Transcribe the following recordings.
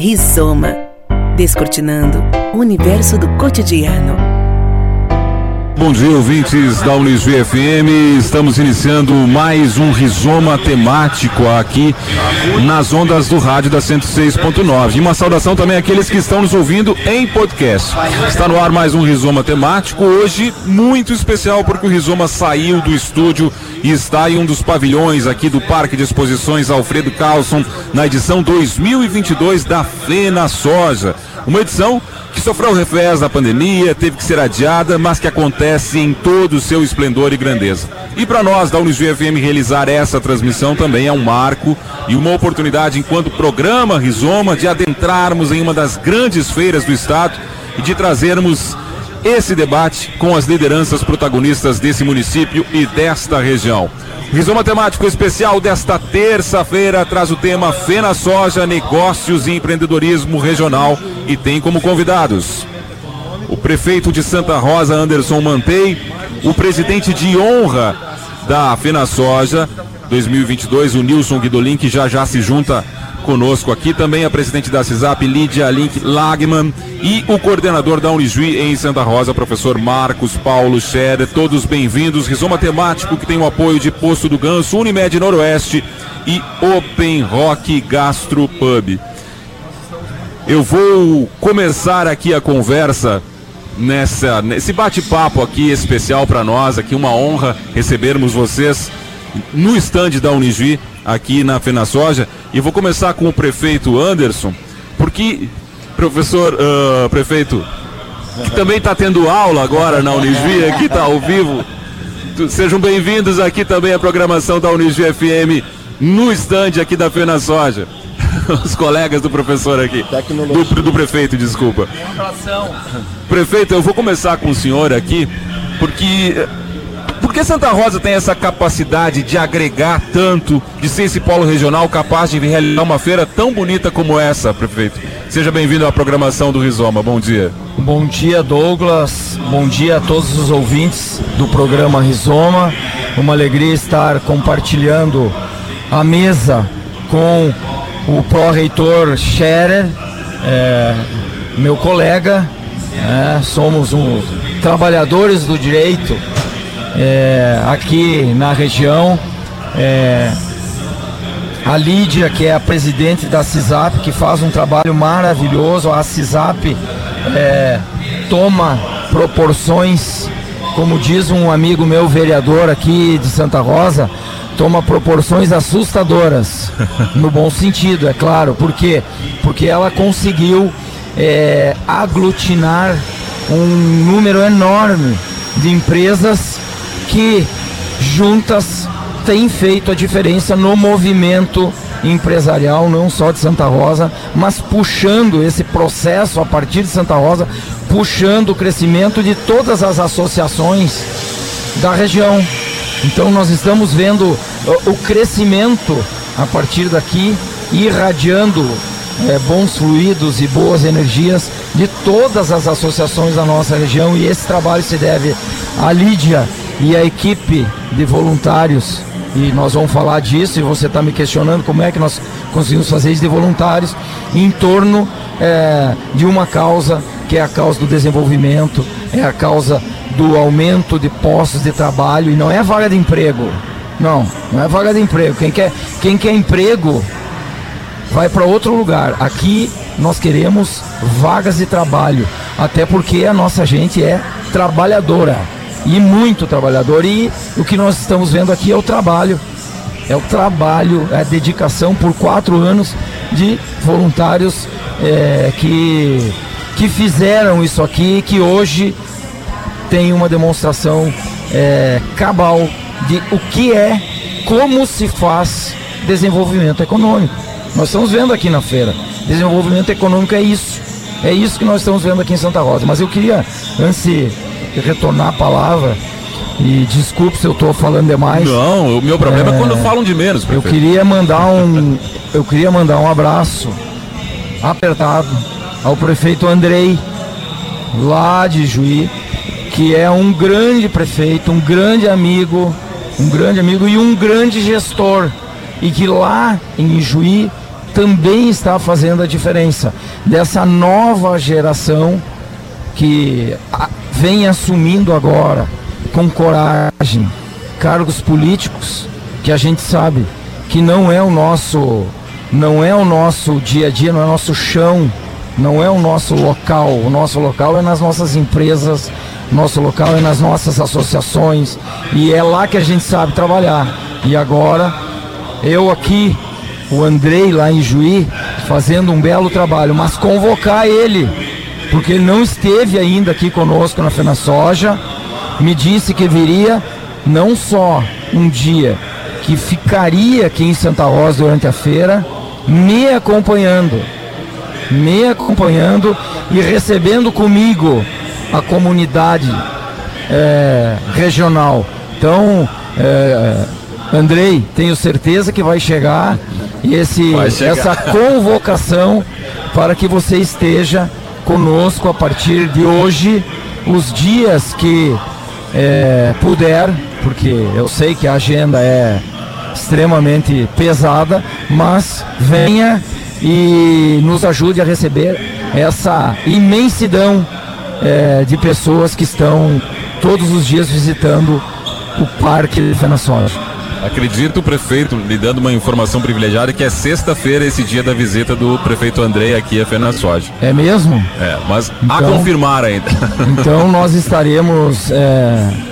Rizoma. Descortinando o universo do cotidiano. Bom dia, ouvintes da Unisv FM. Estamos iniciando mais um rizoma temático aqui nas ondas do rádio da 106.9. E uma saudação também àqueles que estão nos ouvindo em podcast. Está no ar mais um rizoma temático. Hoje, muito especial, porque o rizoma saiu do estúdio e está em um dos pavilhões aqui do Parque de Exposições Alfredo Carlson, na edição 2022 da Fena Soja. Uma edição que sofreu revés da pandemia, teve que ser adiada, mas que acontece em todo o seu esplendor e grandeza. E para nós da Unisv FM realizar essa transmissão também é um marco e uma oportunidade enquanto programa Rizoma de adentrarmos em uma das grandes feiras do estado e de trazermos esse debate com as lideranças protagonistas desse município e desta região. O Rizoma Temático Especial desta terça-feira traz o tema Fena Soja, Negócios e Empreendedorismo Regional e tem como convidados o prefeito de Santa Rosa, Anderson Mantei, o presidente de honra da Fena Soja 2022, o Nilson Guidolin, que já já se junta conosco aqui também a presidente da CISAP, Lídia Link Lagman, e o coordenador da Unijuí em Santa Rosa, professor Marcos Paulo Scherer. Todos bem-vindos. Rizoma temático que tem o apoio de Posto do Ganso, Unimed Noroeste e Open Rock Gastro Pub. Eu vou começar aqui a conversa nessa nesse bate-papo aqui especial para nós, aqui uma honra recebermos vocês no estande da Unijuí aqui na Fena Soja. E vou começar com o prefeito Anderson, porque, professor, uh, prefeito, que também está tendo aula agora na Unisvi, aqui está ao vivo. Sejam bem-vindos aqui também à programação da Unisvi FM no estande aqui da Fena Soja. Os colegas do professor aqui. Do, do prefeito, desculpa. Prefeito, eu vou começar com o senhor aqui, porque por que Santa Rosa tem essa capacidade de agregar tanto, de ser esse polo regional capaz de realizar uma feira tão bonita como essa, prefeito? Seja bem-vindo à programação do Rizoma. Bom dia. Bom dia, Douglas. Bom dia a todos os ouvintes do programa Rizoma. Uma alegria estar compartilhando a mesa com o pró-reitor Scherer, é, meu colega. É, somos um, trabalhadores do direito é, aqui na região. É, a Lídia, que é a presidente da CISAP, que faz um trabalho maravilhoso. A CISAP é, toma proporções, como diz um amigo meu vereador aqui de Santa Rosa, toma proporções assustadoras, no bom sentido, é claro. Por quê? Porque ela conseguiu é, aglutinar um número enorme de empresas que juntas têm feito a diferença no movimento empresarial, não só de Santa Rosa, mas puxando esse processo a partir de Santa Rosa, puxando o crescimento de todas as associações da região. Então nós estamos vendo o crescimento a partir daqui, irradiando é, bons fluidos e boas energias de todas as associações da nossa região e esse trabalho se deve à Lídia e a equipe de voluntários, e nós vamos falar disso, e você está me questionando como é que nós conseguimos fazer isso de voluntários, em torno é, de uma causa que é a causa do desenvolvimento, é a causa do aumento de postos de trabalho, e não é vaga de emprego. Não, não é vaga de emprego. Quem quer, quem quer emprego vai para outro lugar. Aqui nós queremos vagas de trabalho, até porque a nossa gente é trabalhadora e muito trabalhador. E o que nós estamos vendo aqui é o trabalho, é o trabalho, é a dedicação por quatro anos de voluntários é, que, que fizeram isso aqui, que hoje tem uma demonstração é, cabal de o que é, como se faz desenvolvimento econômico. Nós estamos vendo aqui na feira, desenvolvimento econômico é isso. É isso que nós estamos vendo aqui em Santa Rosa. Mas eu queria, antes retornar a palavra. E desculpe se eu estou falando demais. Não, o meu problema é, é quando falam de menos. Prefeito. Eu queria mandar um, eu queria mandar um abraço apertado ao prefeito Andrei, lá de Juí, que é um grande prefeito, um grande amigo, um grande amigo e um grande gestor. E que lá em Juí também está fazendo a diferença dessa nova geração que vem assumindo agora com coragem cargos políticos que a gente sabe que não é o nosso não é o nosso dia a dia, não é o nosso chão, não é o nosso local. O nosso local é nas nossas empresas, nosso local é nas nossas associações e é lá que a gente sabe trabalhar. E agora eu aqui, o Andrei lá em Juí, fazendo um belo trabalho, mas convocar ele, porque ele não esteve ainda aqui conosco na Fena Soja, me disse que viria não só um dia que ficaria aqui em Santa Rosa durante a feira, me acompanhando, me acompanhando e recebendo comigo a comunidade é, regional. Então, é, Andrei, tenho certeza que vai chegar esse, vai chegar. essa convocação para que você esteja conosco a partir de hoje, os dias que é, puder, porque eu sei que a agenda é extremamente pesada, mas venha e nos ajude a receber essa imensidão é, de pessoas que estão todos os dias visitando o Parque de Fenações. Acredito o prefeito lhe dando uma informação privilegiada que é sexta-feira esse dia da visita do prefeito André aqui a Fenaçoja. É mesmo? É, mas então, a confirmar ainda. Então nós estaremos é,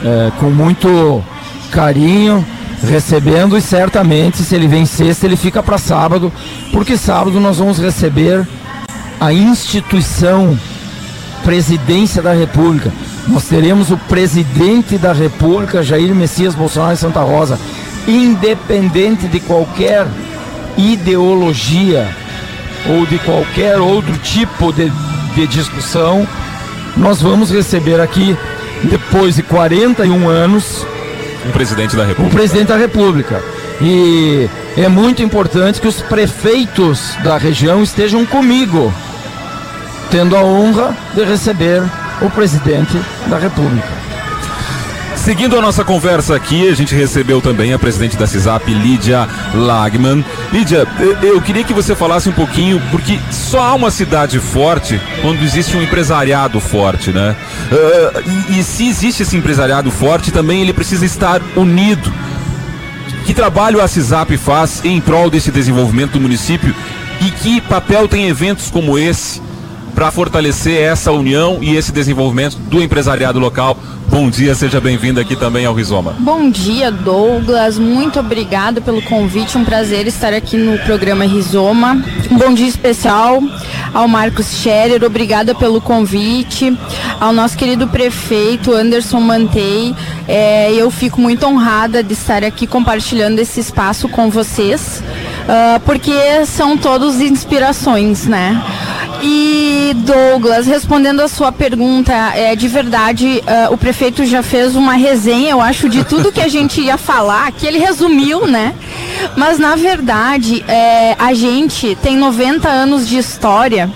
é, com muito carinho recebendo e certamente se ele vem sexta ele fica para sábado, porque sábado nós vamos receber a instituição Presidência da República. Nós teremos o presidente da República, Jair Messias Bolsonaro de Santa Rosa, independente de qualquer ideologia ou de qualquer outro tipo de, de discussão, nós vamos receber aqui, depois de 41 anos, um presidente da República. Um presidente da República. E é muito importante que os prefeitos da região estejam comigo, tendo a honra de receber o presidente da República. Seguindo a nossa conversa aqui, a gente recebeu também a presidente da CISAP, Lídia Lagman. Lídia, eu queria que você falasse um pouquinho, porque só há uma cidade forte quando existe um empresariado forte, né? Uh, e, e se existe esse empresariado forte, também ele precisa estar unido. Que trabalho a CISAP faz em prol desse desenvolvimento do município e que papel tem eventos como esse para fortalecer essa união e esse desenvolvimento do empresariado local Bom dia, seja bem-vindo aqui também ao Rizoma. Bom dia, Douglas. Muito obrigado pelo convite. Um prazer estar aqui no programa Rizoma. Um bom dia especial ao Marcos Scherer. Obrigada pelo convite. Ao nosso querido prefeito Anderson Mantei. É, eu fico muito honrada de estar aqui compartilhando esse espaço com vocês, uh, porque são todos inspirações, né? E Douglas, respondendo a sua pergunta, é de verdade, uh, o prefeito já fez uma resenha, eu acho, de tudo que a gente ia falar, que ele resumiu, né? Mas na verdade, é, a gente tem 90 anos de história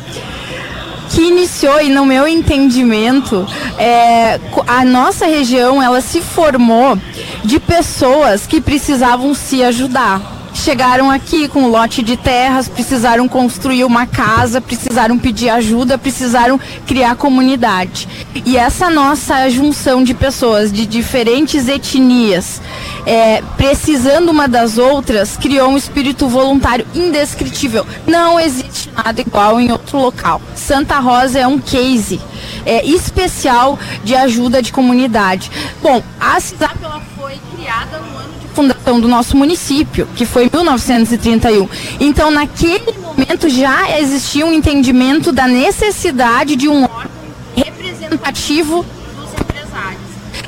que iniciou e no meu entendimento é, a nossa região ela se formou de pessoas que precisavam se ajudar chegaram aqui com um lote de terras, precisaram construir uma casa, precisaram pedir ajuda, precisaram criar comunidade. E essa nossa junção de pessoas de diferentes etnias, é, precisando uma das outras, criou um espírito voluntário indescritível. Não existe nada igual em outro local. Santa Rosa é um case é, especial de ajuda de comunidade. Bom, a cidade ela foi criada no fundação do nosso município, que foi em 1931. Então, naquele momento já existia um entendimento da necessidade de um órgão representativo dos empresários.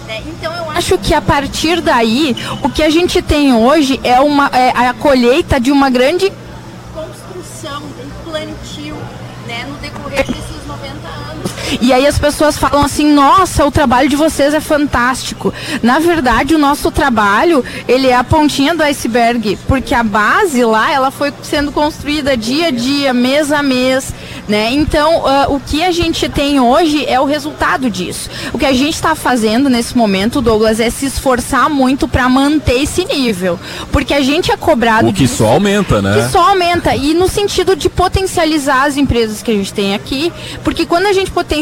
Né? Então, eu acho que a partir daí, o que a gente tem hoje é, uma, é a colheita de uma grande construção, um plantio né, no decorrer desses e aí as pessoas falam assim: "Nossa, o trabalho de vocês é fantástico". Na verdade, o nosso trabalho, ele é a pontinha do iceberg, porque a base lá, ela foi sendo construída dia a dia, mês a mês, Né? Então, uh, o que a gente tem hoje é o resultado disso. O que a gente está fazendo nesse momento, Douglas, é se esforçar muito para manter esse nível. Porque a gente é cobrado. O que disso, só aumenta, né? Que só aumenta. E no sentido de potencializar as empresas que a gente tem aqui. Porque quando a gente potencializa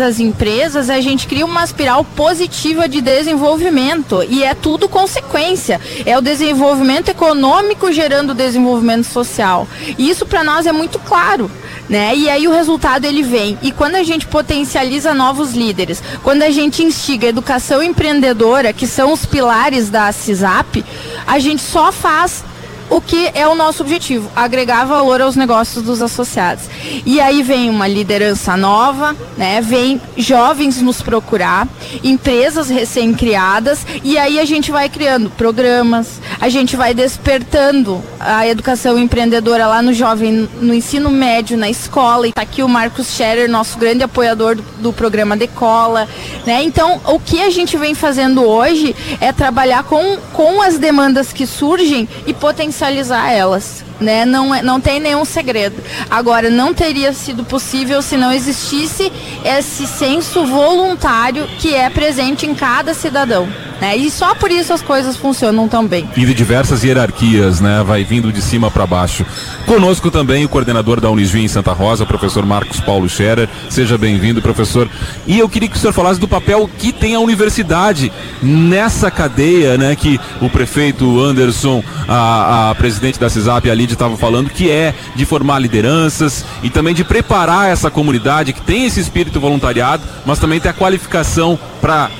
as empresas, a gente cria uma espiral positiva de desenvolvimento. E é tudo consequência. É o desenvolvimento econômico gerando desenvolvimento social. E isso para nós é muito claro né? E aí o resultado ele vem. E quando a gente potencializa novos líderes, quando a gente instiga educação empreendedora, que são os pilares da CISAP, a gente só faz o que é o nosso objetivo, agregar valor aos negócios dos associados. E aí vem uma liderança nova, né? Vem jovens nos procurar, empresas recém-criadas, e aí a gente vai criando programas, a gente vai despertando a educação empreendedora lá no jovem, no ensino médio, na escola, e tá aqui o Marcos Scherer, nosso grande apoiador do, do programa Decola, né? Então, o que a gente vem fazendo hoje é trabalhar com, com as demandas que surgem e potencializar potencializar elas. Né? Não, é, não tem nenhum segredo. Agora, não teria sido possível se não existisse esse senso voluntário que é presente em cada cidadão. Né? E só por isso as coisas funcionam tão bem. E de diversas hierarquias, né? Vai vindo de cima para baixo. Conosco também o coordenador da Unisvim em Santa Rosa, professor Marcos Paulo Scherer. Seja bem-vindo, professor. E eu queria que o senhor falasse do papel que tem a universidade nessa cadeia, né? Que o prefeito Anderson, a, a presidente da CISAP, a Lídia, estavam falando, que é de formar lideranças e também de preparar essa comunidade que tem esse espírito voluntariado, mas também tem a qualificação para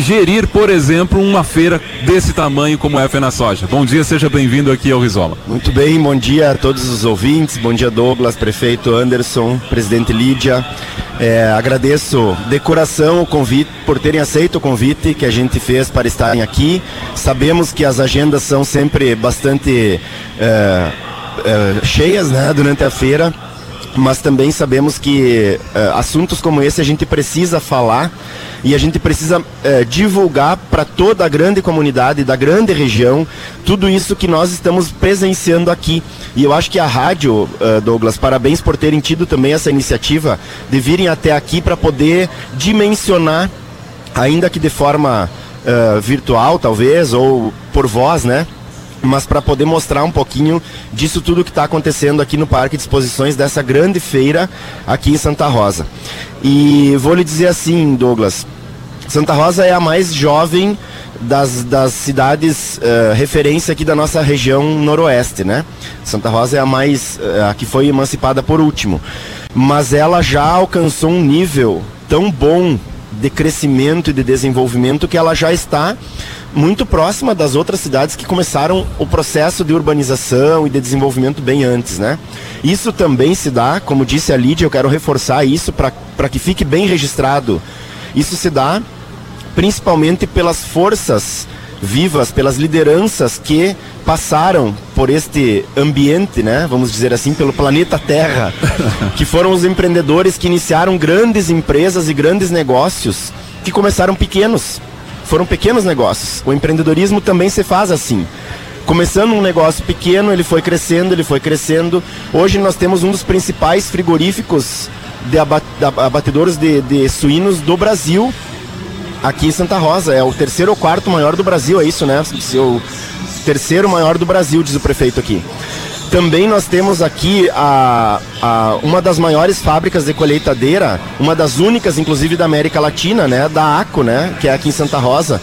gerir, por exemplo, uma feira desse tamanho como é a Fena Soja. Bom dia, seja bem-vindo aqui ao Rizola. Muito bem, bom dia a todos os ouvintes, bom dia Douglas, prefeito Anderson, presidente Lídia. É, agradeço de coração o convite, por terem aceito o convite que a gente fez para estarem aqui. Sabemos que as agendas são sempre bastante é, é, cheias né, durante a feira, mas também sabemos que é, assuntos como esse a gente precisa falar e a gente precisa é, divulgar para toda a grande comunidade da grande região tudo isso que nós estamos presenciando aqui. E eu acho que a rádio, uh, Douglas, parabéns por terem tido também essa iniciativa de virem até aqui para poder dimensionar, ainda que de forma uh, virtual, talvez, ou por voz, né? Mas para poder mostrar um pouquinho disso tudo que está acontecendo aqui no Parque de Exposições dessa grande feira aqui em Santa Rosa. E vou lhe dizer assim, Douglas, Santa Rosa é a mais jovem das, das cidades uh, referência aqui da nossa região noroeste, né? Santa Rosa é a mais uh, a que foi emancipada por último, mas ela já alcançou um nível tão bom de crescimento e de desenvolvimento que ela já está muito próxima das outras cidades que começaram o processo de urbanização e de desenvolvimento bem antes, né? Isso também se dá, como disse a Lídia, eu quero reforçar isso para que fique bem registrado. Isso se dá principalmente pelas forças vivas, pelas lideranças que passaram por este ambiente, né? Vamos dizer assim, pelo planeta Terra, que foram os empreendedores que iniciaram grandes empresas e grandes negócios que começaram pequenos foram pequenos negócios. O empreendedorismo também se faz assim. Começando um negócio pequeno, ele foi crescendo, ele foi crescendo. Hoje nós temos um dos principais frigoríficos de abatedores de, de suínos do Brasil, aqui em Santa Rosa. É o terceiro ou quarto maior do Brasil, é isso, né? O terceiro maior do Brasil, diz o prefeito aqui. Também nós temos aqui a, a, uma das maiores fábricas de colheitadeira, uma das únicas, inclusive, da América Latina, né? Da ACO, né? Que é aqui em Santa Rosa.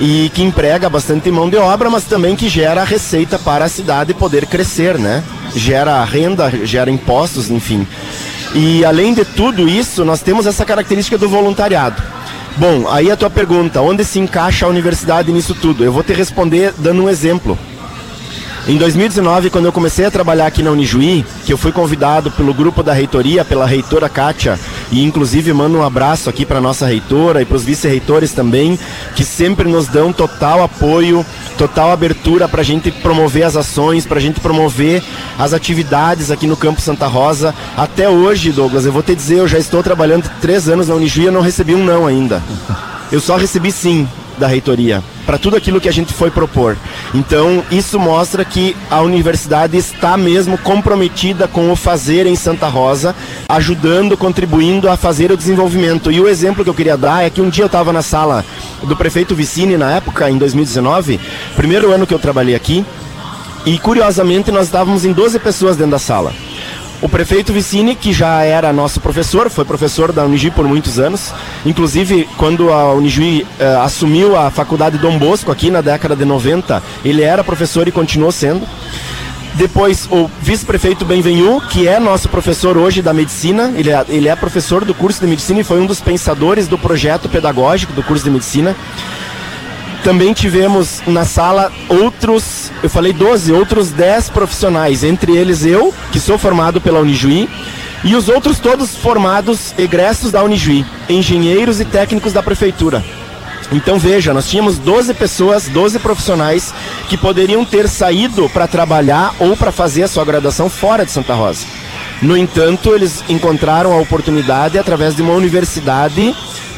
E que emprega bastante mão de obra, mas também que gera receita para a cidade poder crescer, né? Gera renda, gera impostos, enfim. E além de tudo isso, nós temos essa característica do voluntariado. Bom, aí a tua pergunta, onde se encaixa a universidade nisso tudo? Eu vou te responder dando um exemplo. Em 2019, quando eu comecei a trabalhar aqui na Unijuí, que eu fui convidado pelo grupo da reitoria, pela reitora Kátia, e inclusive mando um abraço aqui para nossa reitora e para os vice-reitores também, que sempre nos dão total apoio, total abertura para a gente promover as ações, para a gente promover as atividades aqui no Campo Santa Rosa. Até hoje, Douglas, eu vou te dizer, eu já estou trabalhando três anos na Unijuí e não recebi um não ainda. Eu só recebi sim da reitoria para tudo aquilo que a gente foi propor. Então, isso mostra que a universidade está mesmo comprometida com o fazer em Santa Rosa, ajudando, contribuindo a fazer o desenvolvimento. E o exemplo que eu queria dar é que um dia eu estava na sala do prefeito Vicini, na época, em 2019, primeiro ano que eu trabalhei aqui, e curiosamente nós estávamos em 12 pessoas dentro da sala. O prefeito Vicini, que já era nosso professor, foi professor da Unijuí por muitos anos. Inclusive, quando a Unijuí eh, assumiu a faculdade Dom Bosco aqui na década de 90, ele era professor e continuou sendo. Depois, o vice-prefeito Benvenu, que é nosso professor hoje da medicina, ele é, ele é professor do curso de medicina e foi um dos pensadores do projeto pedagógico do curso de medicina. Também tivemos na sala outros, eu falei 12, outros 10 profissionais, entre eles eu, que sou formado pela Unijuí, e os outros todos formados, egressos da Unijuí, engenheiros e técnicos da prefeitura. Então veja, nós tínhamos 12 pessoas, 12 profissionais que poderiam ter saído para trabalhar ou para fazer a sua graduação fora de Santa Rosa. No entanto, eles encontraram a oportunidade através de uma universidade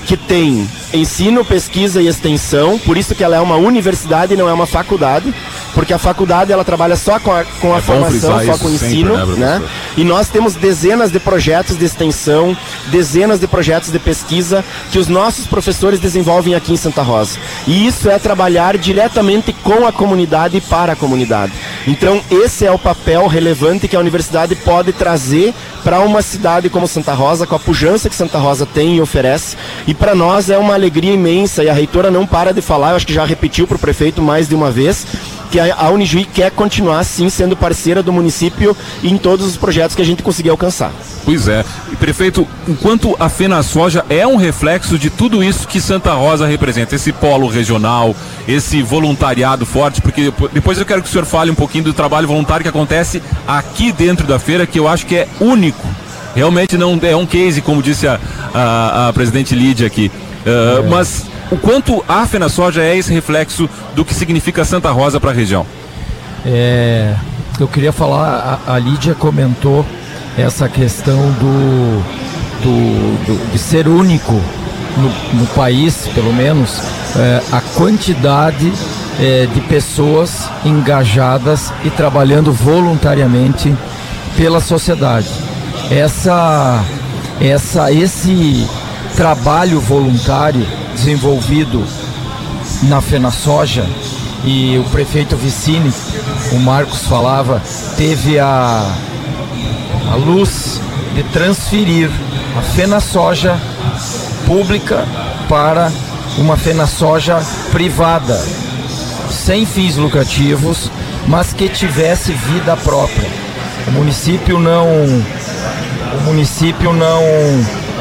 que tem ensino, pesquisa e extensão, por isso que ela é uma universidade e não é uma faculdade, porque a faculdade ela trabalha só com a, com a é formação, só com o ensino, sempre, né, né? E nós temos dezenas de projetos de extensão, dezenas de projetos de pesquisa que os nossos professores desenvolvem aqui em Santa Rosa. E isso é trabalhar diretamente com a comunidade e para a comunidade. Então, esse é o papel relevante que a universidade pode trazer para uma cidade como Santa Rosa, com a pujança que Santa Rosa tem e oferece. E para nós é uma alegria imensa, e a reitora não para de falar, eu acho que já repetiu para o prefeito mais de uma vez, que a Unijuí quer continuar sim sendo parceira do município em todos os projetos que a gente conseguir alcançar. Pois é. E, prefeito, enquanto a Fena Soja é um reflexo de tudo isso que Santa Rosa representa, esse polo regional, esse voluntariado forte, porque depois eu quero que o senhor fale um pouquinho do trabalho voluntário que acontece aqui dentro da feira, que eu acho que é único. Realmente não é um case, como disse a, a, a presidente Lídia aqui. Uh, é. Mas o quanto a Fena Soja é esse reflexo do que significa Santa Rosa para a região? É, eu queria falar, a, a Lídia comentou essa questão do, do, do de ser único no, no país, pelo menos, é, a quantidade é, de pessoas engajadas e trabalhando voluntariamente pela sociedade. Essa, essa, esse trabalho voluntário desenvolvido na Fena Soja e o prefeito Vicini, o Marcos falava, teve a, a luz de transferir a Fena Soja pública para uma Fena Soja privada, sem fins lucrativos, mas que tivesse vida própria. O município não o município não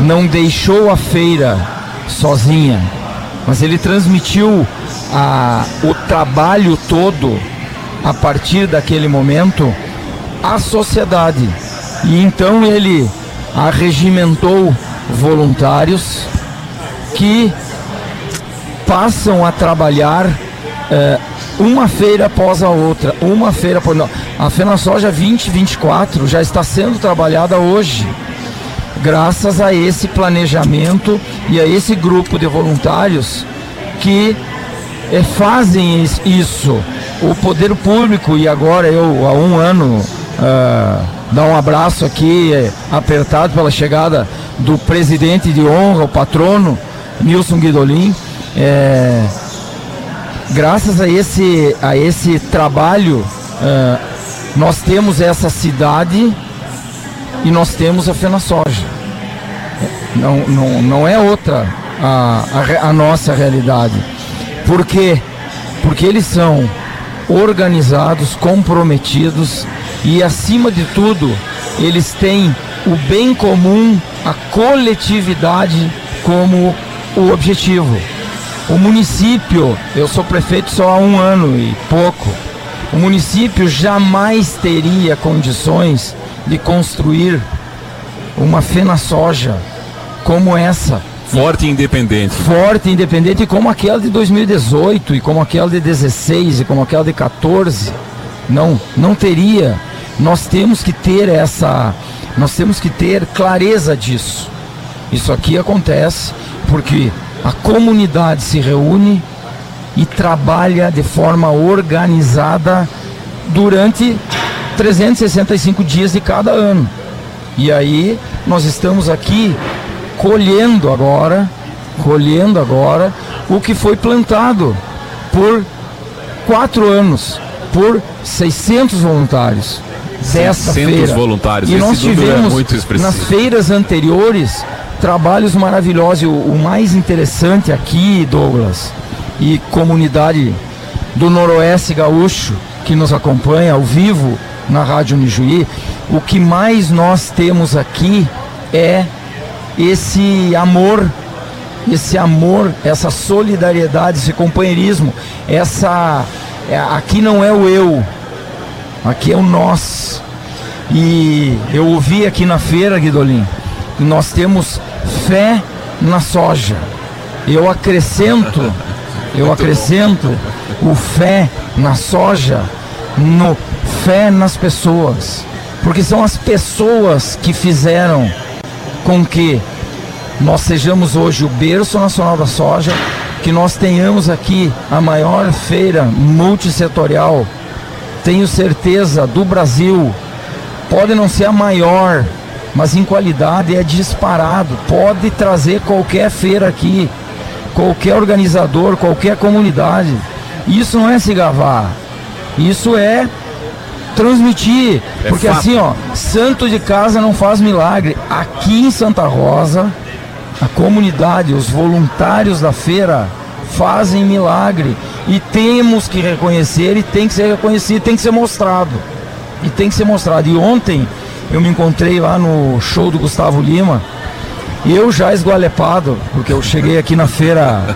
não deixou a feira sozinha, mas ele transmitiu a, o trabalho todo a partir daquele momento à sociedade. E então ele arregimentou voluntários que passam a trabalhar eh, uma feira após a outra, uma feira por a Fena Soja 2024 já está sendo trabalhada hoje graças a esse planejamento e a esse grupo de voluntários que é, fazem isso. O poder público, e agora eu há um ano uh, dar um abraço aqui, é, apertado pela chegada do presidente de honra, o patrono, Nilson Guidolin. É, graças a esse, a esse trabalho, uh, nós temos essa cidade e nós temos a Fena Soja. Não, não, não é outra a, a, a nossa realidade. Por quê? Porque eles são organizados, comprometidos e, acima de tudo, eles têm o bem comum, a coletividade como o objetivo. O município, eu sou prefeito só há um ano e pouco, o município jamais teria condições de construir uma fena soja como essa. Forte e independente. Forte e independente, como aquela de 2018, e como aquela de 16, e como aquela de 14. Não, não teria. Nós temos que ter essa. Nós temos que ter clareza disso. Isso aqui acontece porque a comunidade se reúne e trabalha de forma organizada durante 365 dias de cada ano. E aí nós estamos aqui colhendo agora, colhendo agora o que foi plantado por quatro anos por 600 voluntários dessa feira. voluntários. E Esse nós é tivemos expressivo. nas feiras anteriores trabalhos maravilhosos. O, o mais interessante aqui, Douglas, e comunidade do Noroeste Gaúcho que nos acompanha ao vivo na Rádio Unijuí, o que mais nós temos aqui é esse amor, esse amor, essa solidariedade, esse companheirismo, essa é, aqui não é o eu, aqui é o nós. E eu ouvi aqui na feira, Guidolin, que nós temos fé na soja. Eu acrescento, eu acrescento o fé na soja, no fé nas pessoas. Porque são as pessoas que fizeram com que nós sejamos hoje o berço nacional da soja, que nós tenhamos aqui a maior feira multissetorial, tenho certeza, do Brasil. Pode não ser a maior, mas em qualidade é disparado. Pode trazer qualquer feira aqui, qualquer organizador, qualquer comunidade. Isso não é se gavar, isso é transmitir. É porque fato. assim, ó, santo de casa não faz milagre. Aqui em Santa Rosa, a comunidade, os voluntários da feira fazem milagre e temos que reconhecer e tem que ser reconhecido, tem que ser mostrado. E tem que ser mostrado. E ontem eu me encontrei lá no show do Gustavo Lima, eu já esgualepado, porque eu cheguei aqui na feira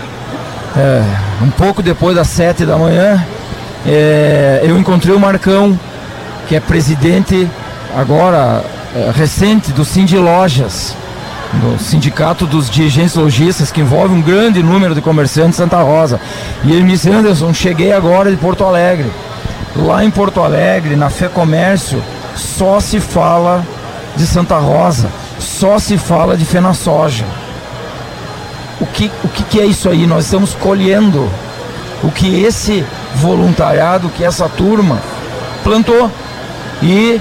é, um pouco depois das sete da manhã, é, eu encontrei o Marcão, que é presidente agora é, recente do Cindy Lojas, do Sindicato dos Dirigentes Lojistas, que envolve um grande número de comerciantes de Santa Rosa. E ele me disse, Anderson, cheguei agora de Porto Alegre. Lá em Porto Alegre, na Fé Comércio, só se fala de Santa Rosa, só se fala de Fena Soja. O que, o que, que é isso aí? Nós estamos colhendo o que esse voluntariado, que essa turma plantou. E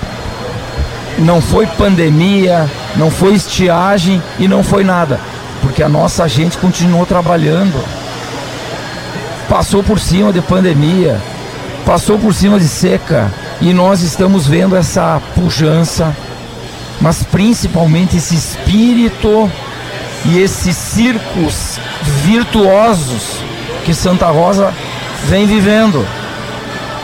não foi pandemia, não foi estiagem e não foi nada, porque a nossa gente continuou trabalhando. Passou por cima de pandemia, passou por cima de seca e nós estamos vendo essa pujança, mas principalmente esse espírito e esses circos virtuosos que Santa Rosa vem vivendo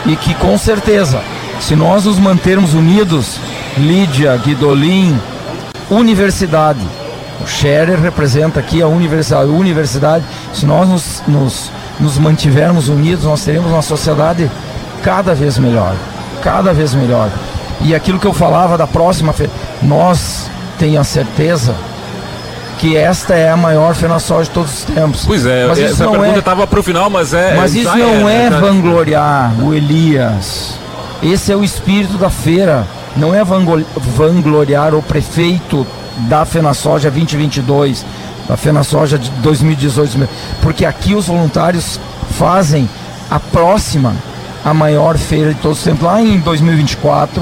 e que com certeza, se nós nos mantermos unidos, Lídia, Guidolin, universidade. O Scherer representa aqui a universidade. A universidade, se nós nos, nos, nos mantivermos unidos, nós teremos uma sociedade cada vez melhor. Cada vez melhor. E aquilo que eu falava da próxima nós tenho a certeza que esta é a maior soja de todos os tempos. Pois é, Mas isso essa não pergunta é- estava para o final, mas é. mas isso não é cara? vangloriar o Elias. Esse é o espírito da feira. Não é vangloriar o prefeito da FenaSoja 2022, da FenaSoja de 2018. Porque aqui os voluntários fazem a próxima, a maior feira de todos os tempos, lá em 2024,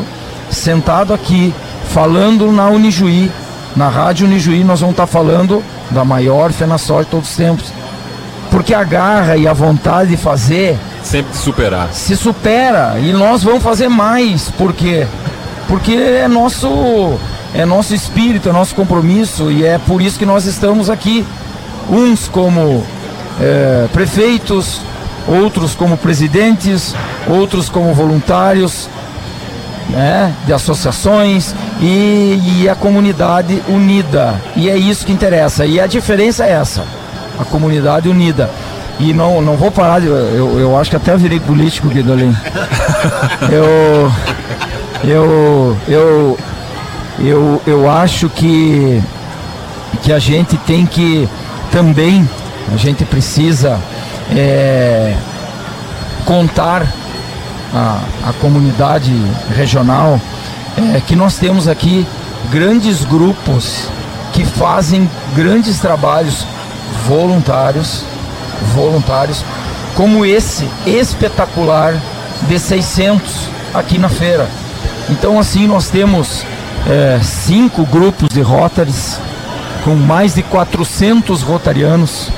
sentado aqui, falando na Unijuí, na Rádio Unijuí, nós vamos estar falando da maior FenaSoja de todos os tempos. Porque a garra e a vontade de fazer Sempre superar. se supera e nós vamos fazer mais, por quê? Porque é nosso é nosso espírito, é nosso compromisso e é por isso que nós estamos aqui, uns como eh, prefeitos, outros como presidentes, outros como voluntários, né, de associações e, e a comunidade unida. E é isso que interessa. E a diferença é essa, a comunidade unida. E não, não vou parar de. Eu, eu acho que até virei político, Guidolin. Eu. Eu. Eu. Eu, eu acho que. Que a gente tem que também. A gente precisa é, contar a, a comunidade regional é, que nós temos aqui grandes grupos que fazem grandes trabalhos voluntários voluntários, como esse espetacular de 600 aqui na feira. Então, assim, nós temos é, cinco grupos de Rotaries, com mais de 400 rotarianos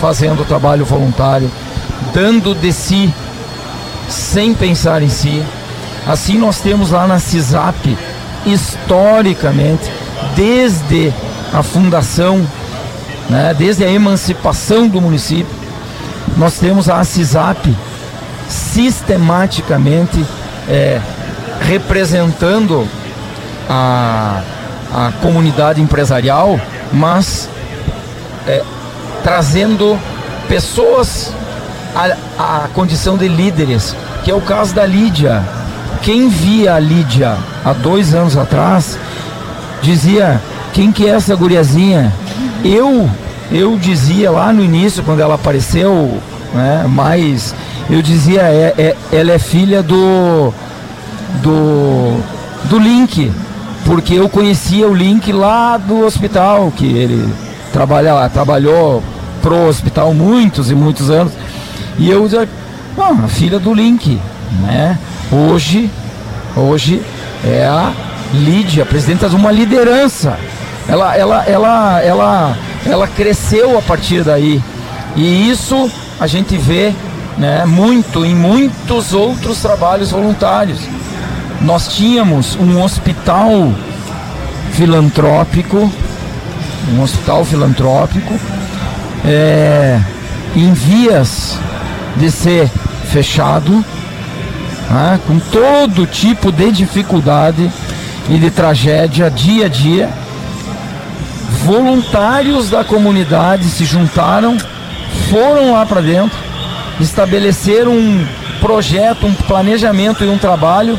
fazendo trabalho voluntário, dando de si sem pensar em si. Assim nós temos lá na CISAP, historicamente, desde a fundação, né, desde a emancipação do município, nós temos a CISAP sistematicamente é, representando a, a comunidade empresarial, mas é, trazendo pessoas à, à condição de líderes, que é o caso da Lídia. Quem via a Lídia há dois anos atrás dizia quem que é essa guriazinha? Eu eu dizia lá no início quando ela apareceu, né, mas eu dizia é, é, ela é filha do do do Link, porque eu conhecia o Link lá do hospital que ele trabalha trabalhou pro hospital muitos e muitos anos. E eu dizia, ah, a filha do Link, né? Hoje, hoje é a Lídia, presidenta de uma liderança. Ela, ela, ela, ela, ela cresceu a partir daí. E isso a gente vê né, muito em muitos outros trabalhos voluntários. Nós tínhamos um hospital filantrópico, um hospital filantrópico, é, em vias de ser fechado, né, com todo tipo de dificuldade e de tragédia dia a dia. Voluntários da comunidade se juntaram, foram lá para dentro, estabeleceram um projeto, um planejamento e um trabalho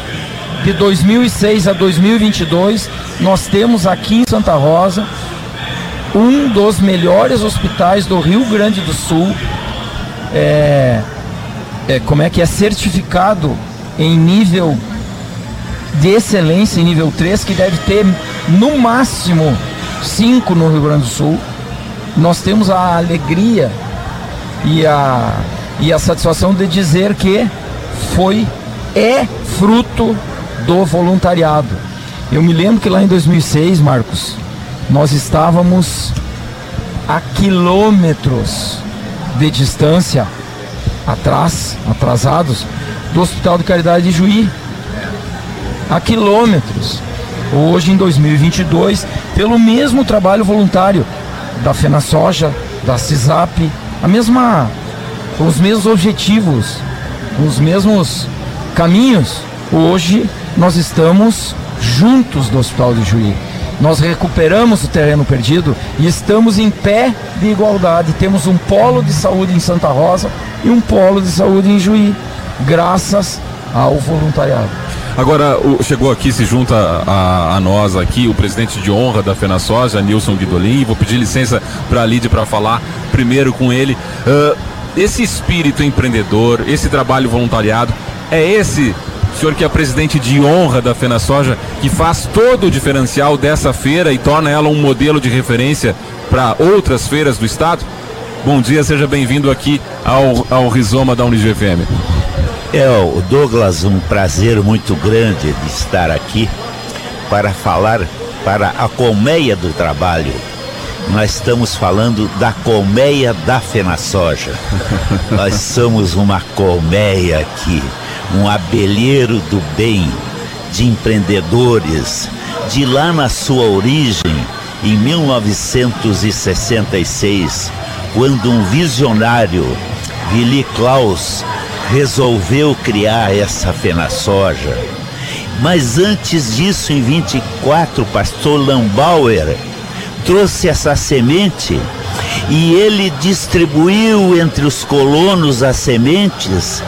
de 2006 a 2022. Nós temos aqui em Santa Rosa um dos melhores hospitais do Rio Grande do Sul. É, é, como é que é certificado em nível de excelência, em nível 3, que deve ter no máximo 5 no Rio Grande do Sul. Nós temos a alegria e a, e a satisfação de dizer que foi, é fruto do voluntariado. Eu me lembro que lá em 2006, Marcos, nós estávamos a quilômetros de distância atrás, atrasados, do Hospital de Caridade de Juí. A quilômetros. Hoje, em 2022, pelo mesmo trabalho voluntário da Fena Soja, da CISAP, a mesma, os mesmos objetivos, os mesmos caminhos, hoje nós estamos juntos do Hospital de Juí. Nós recuperamos o terreno perdido e estamos em pé de igualdade. Temos um polo de saúde em Santa Rosa e um polo de saúde em Juí, graças ao voluntariado. Agora, chegou aqui, se junta a, a, nós aqui, o presidente de honra da FenaSoja, Nilson Guidolin. Vou pedir licença para a Lídia para falar primeiro com ele. Uh, esse espírito empreendedor, esse trabalho voluntariado, é esse o senhor que é presidente de honra da Fena Soja, que faz todo o diferencial dessa feira e torna ela um modelo de referência para outras feiras do estado. Bom dia, seja bem-vindo aqui ao, ao Rizoma da Unijuí FM. É, o Douglas, um prazer muito grande de estar aqui para falar para a colmeia do trabalho. Nós estamos falando da colmeia da Fena Soja. Nós somos uma colmeia aqui um abelheiro do bem, de empreendedores, de lá na sua origem, em 1966, quando um visionário, Willy Klaus, resolveu criar essa fena soja. Mas antes disso, em 24, pastor Lambauer trouxe essa semente e ele distribuiu entre os colonos as sementes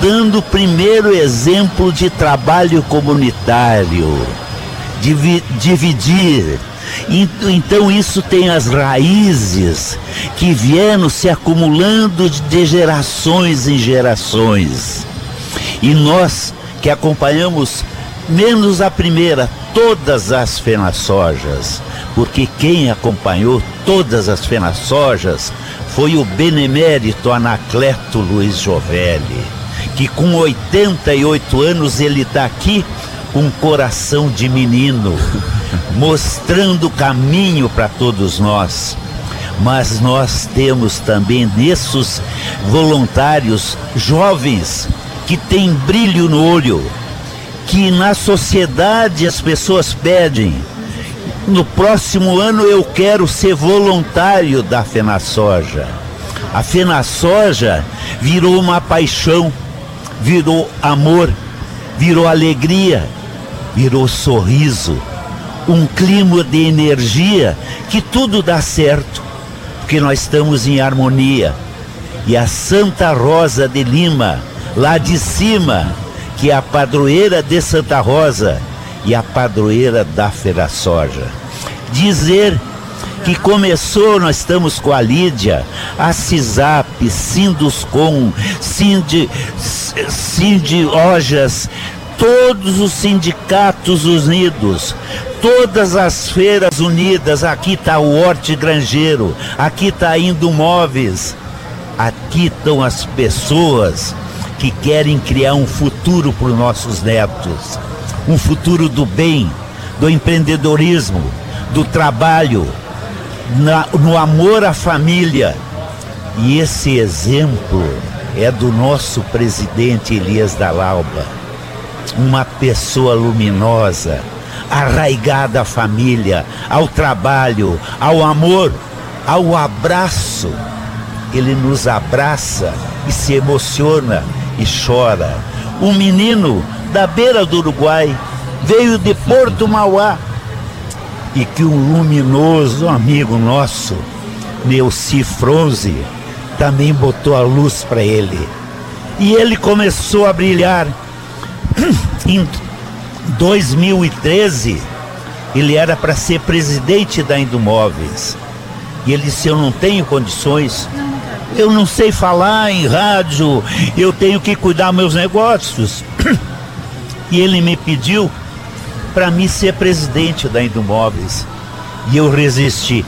dando o primeiro exemplo de trabalho comunitário, dividir. Então isso tem as raízes que vieram se acumulando de gerações em gerações. E nós que acompanhamos menos a primeira, todas as fenas sojas, porque quem acompanhou todas as fenas sojas foi o benemérito Anacleto Luiz Jovelli, que com 88 anos ele está aqui com coração de menino, mostrando o caminho para todos nós. Mas nós temos também nesses voluntários jovens que têm brilho no olho, que na sociedade as pessoas pedem. No próximo ano eu quero ser voluntário da FenaSoja. A FenaSoja virou uma paixão, virou amor, virou alegria, virou sorriso, um clima de energia que tudo dá certo, porque nós estamos em harmonia. E a Santa Rosa de Lima, lá de cima, que é a padroeira de Santa Rosa e a padroeira da Feira Soja. Dizer que começou, nós estamos com a Lídia, a CISAP, Sinduscom, Cindy, Cindy Ojas, todos os sindicatos unidos, todas as feiras unidas, aqui está o Horte Grangeiro, aqui está Indo Móveis, aqui estão as pessoas que querem criar um futuro para os nossos netos, um futuro do bem, do empreendedorismo, do trabalho, na, no amor à família. E esse exemplo é do nosso presidente Elias da Lauba uma pessoa luminosa, arraigada à família, ao trabalho, ao amor, ao abraço. Ele nos abraça e se emociona e chora. Um menino da beira do Uruguai veio de Porto Mauá e que um luminoso amigo nosso, Neuci Fronze, também botou a luz para ele. E ele começou a brilhar em 2013, ele era para ser presidente da Indomóveis. E ele disse: Eu não tenho condições, eu não sei falar em rádio, eu tenho que cuidar meus negócios. E ele me pediu para mim ser presidente da Indomóveis. E eu resisti.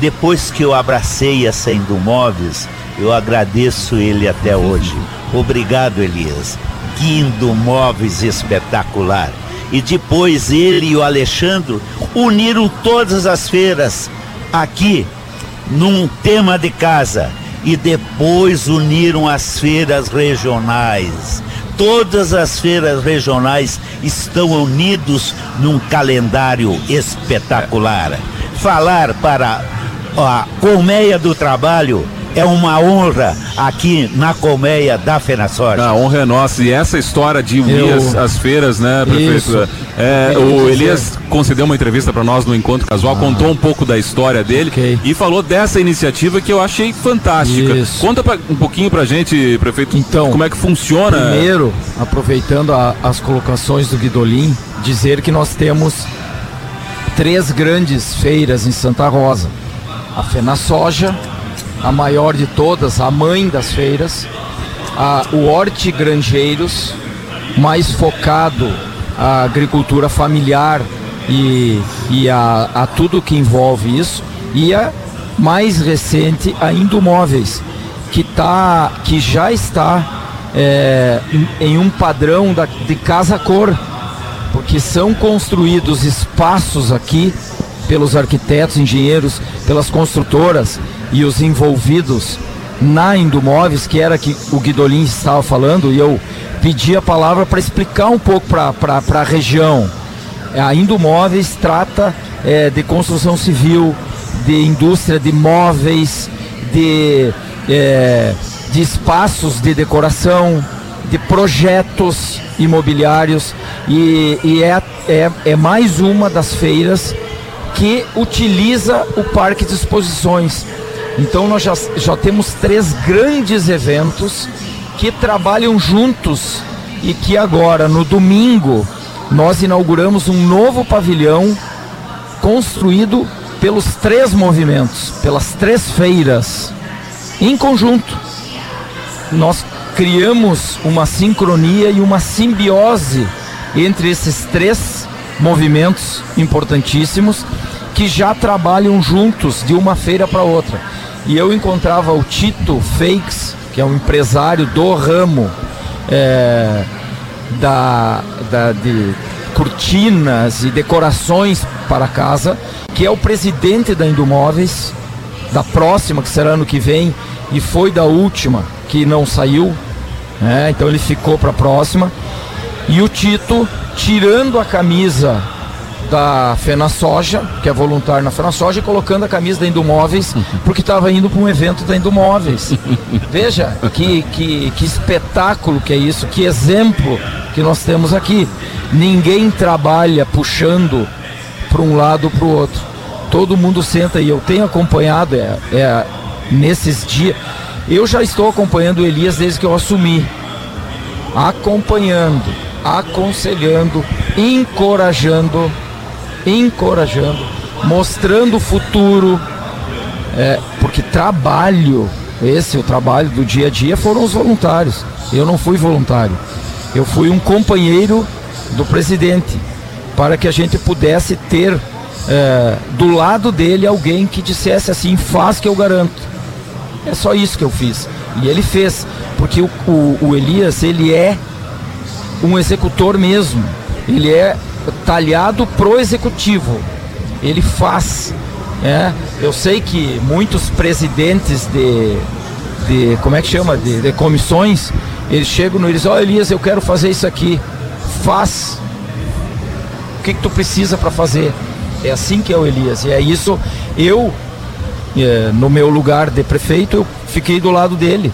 Depois que eu abracei essa Indomóveis, eu agradeço ele até hoje. Obrigado, Elias. Guindo Móveis espetacular. E depois ele e o Alexandre uniram todas as feiras aqui num tema de casa e depois uniram as feiras regionais. Todas as feiras regionais estão unidos num calendário espetacular. Falar para a Colmeia do Trabalho é uma honra aqui na colmeia da FenaSorte. A honra é nossa. E essa história de unir Eu... as, as, feiras, né, prefeito? É, o Elias concedeu uma entrevista para nós no Encontro Casual, ah. contou um pouco da história dele okay. e falou dessa iniciativa que eu achei fantástica. Isso. Conta pra, um pouquinho pra gente, prefeito, então, como é que funciona. Primeiro, aproveitando a, as colocações do Guidolin, dizer que nós temos três grandes feiras em Santa Rosa. A Fena Soja, a maior de todas, a mãe das feiras, a, o Horti Grangeiros, mais focado a agricultura familiar e, e a, a tudo que envolve isso, e a mais recente, a Indomóveis, que, tá, que já está é, em, em, um padrão da, de casa-cor, porque são construídos espaços aqui pelos arquitetos, engenheiros, pelas construtoras e os envolvidos na Indomóveis, que era que o Guidolin estava falando, e eu pedi a palavra para explicar um pouco para a região. A Indomóveis trata é, de construção civil, de indústria de móveis, de, é, de espaços de decoração, de projetos imobiliários e, e é, é, é mais uma das feiras que utiliza o parque de exposições então nós já, já temos três grandes eventos que trabalham juntos e que agora, no domingo, nós inauguramos um novo pavilhão construído pelos três movimentos, pelas três feiras, em conjunto. Nós criamos uma sincronia e uma simbiose entre esses três movimentos importantíssimos que já trabalham juntos de uma feira para outra. E eu encontrava o Tito Fakes, que é um empresário do ramo é, da, da, de cortinas e decorações para casa, que é o presidente da Indomóveis, da próxima, que será ano que vem, e foi da última, que não saiu, né? então ele ficou para a próxima. E o Tito, tirando a camisa da Fena Soja, que é voluntário na Fena Soja, e colocando a camisa da Indomóveis, porque estava indo para um evento da Indomóveis. Veja que, que, que espetáculo que é isso, que exemplo que nós temos aqui. Ninguém trabalha puxando para um lado ou para o outro. Todo mundo senta e eu tenho acompanhado é, é, nesses dias. Eu já estou acompanhando o Elias desde que eu assumi. Acompanhando, aconselhando, encorajando encorajando, mostrando o futuro, é, porque trabalho, esse o trabalho do dia a dia foram os voluntários. Eu não fui voluntário, eu fui um companheiro do presidente para que a gente pudesse ter é, do lado dele alguém que dissesse assim, faz que eu garanto. É só isso que eu fiz. E ele fez, porque o, o, o Elias, ele é um executor mesmo. Ele é talhado pro executivo. Ele faz. É, eu sei que muitos presidentes de, de como é que chama? De, de comissões, eles chegam no eles, ó oh, Elias, eu quero fazer isso aqui. Faz. O que, que tu precisa para fazer? É assim que é o Elias. E é isso. Eu, é, no meu lugar de prefeito, eu fiquei do lado dele.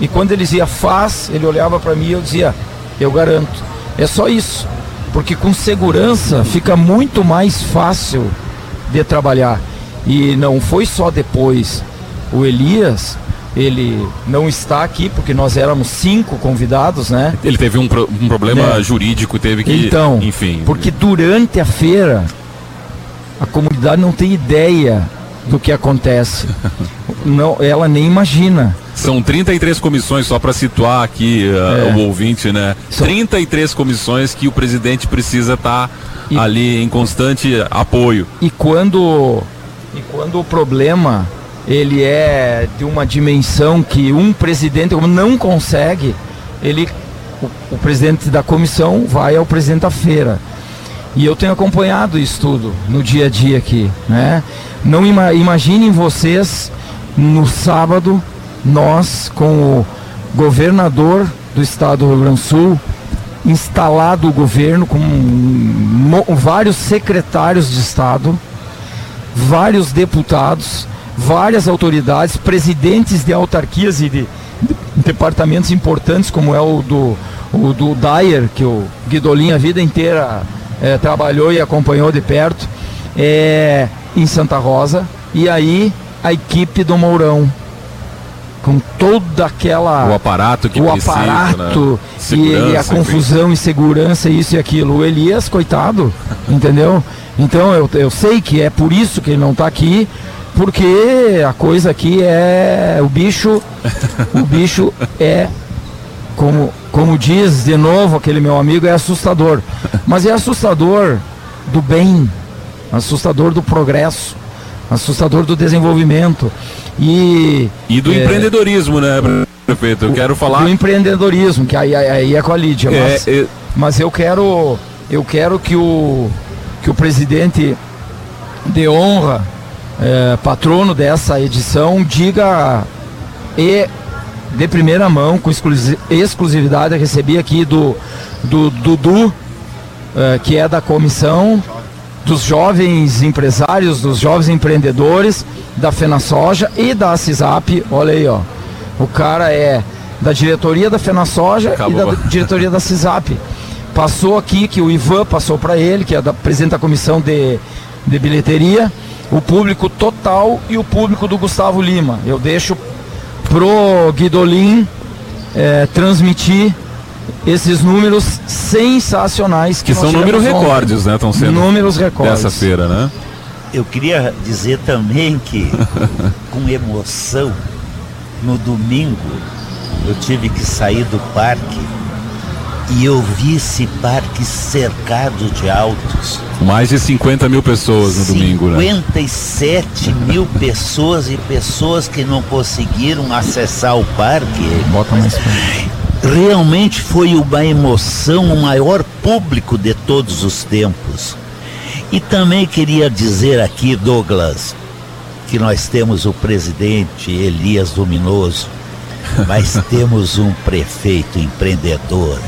E quando ele dizia faz, ele olhava para mim e eu dizia, eu garanto. É só isso porque com segurança fica muito mais fácil de trabalhar. E não foi só depois. O Elias, ele não está aqui porque nós éramos cinco convidados, né? Ele teve um, pro, um problema é. jurídico, teve que. Então, enfim. Porque durante a feira, a comunidade não tem ideia do que acontece. não, ela nem imagina. São 33 comissões, só para situar aqui uh, é. o ouvinte, né? São... 33 comissões que o presidente precisa estar tá e... ali em constante apoio. E quando, e quando o problema ele é de uma dimensão que um presidente não consegue, ele, o, o presidente da comissão vai ao presidente da feira. E eu tenho acompanhado isso tudo no dia a dia aqui, né? Não ima imaginem vocês no sábado nós com o governador do estado do Rio Grande do Sul, instalado o governo com vários secretários de estado, vários deputados, várias autoridades, presidentes de autarquias e de, de departamentos importantes, como é o do, o do Dyer, que o Guidolin a vida inteira é, trabalhou e acompanhou de perto, é, em Santa Rosa, e aí a equipe do Mourão com toda aquela o aparato que o precisa, aparato né? e, e, a confusão e segurança isso e aquilo. O Elias coitado entendeu? Então eu, eu sei que é por isso que ele não está aqui porque a coisa aqui é o bicho o bicho é como como diz de novo aquele meu amigo é assustador. Mas é assustador do bem assustador do progresso assustador do desenvolvimento e, e do é, empreendedorismo, né, prefeito? Eu o, quero falar. Do empreendedorismo, que aí, aí é com a Lídia. É, mas, é... mas eu quero. Eu quero que o, que o presidente de honra, é, patrono dessa edição, diga e de primeira mão, com exclusividade, eu recebi aqui do Dudu, é, que é da comissão dos jovens empresários, dos jovens empreendedores da Fena Soja e da CISAP. Olha aí, ó. O cara é da diretoria da Fena Soja Acabou. e da diretoria da CISAP. Passou aqui que o Ivan passou para ele, que é da presidente da comissão de, de bilheteria, o público total e o público do Gustavo Lima. Eu deixo pro Guidolin é, transmitir esses números sensacionais que, que são números recordes, né? Estão sendo números recordes dessa feira, né? Eu queria dizer também que com emoção no domingo eu tive que sair do parque e eu vi esse parque cercado de autos. Mais de 50 mil pessoas no domingo, né? 57 mil pessoas e pessoas que não conseguiram acessar o parque. Bota mais Realmente foi uma emoção, o maior público de todos os tempos. E também queria dizer aqui, Douglas, que nós temos o presidente Elias Luminoso, mas temos um prefeito empreendedor.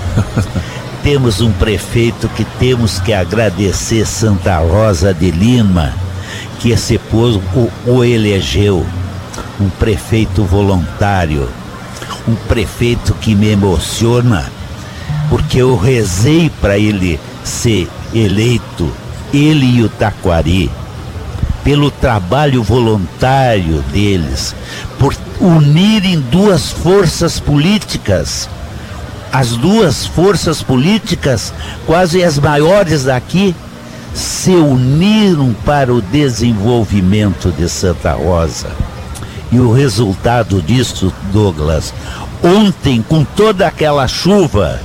temos um prefeito que temos que agradecer Santa Rosa de Lima, que esse povo o, o elegeu. Um prefeito voluntário, um prefeito que me emociona, porque eu rezei para ele ser eleito, ele e o Taquari pelo trabalho voluntário deles, por unirem duas forças políticas. As duas forças políticas, quase as maiores daqui, se uniram para o desenvolvimento de Santa Rosa. E o resultado disso, Douglas, ontem, com toda aquela chuva,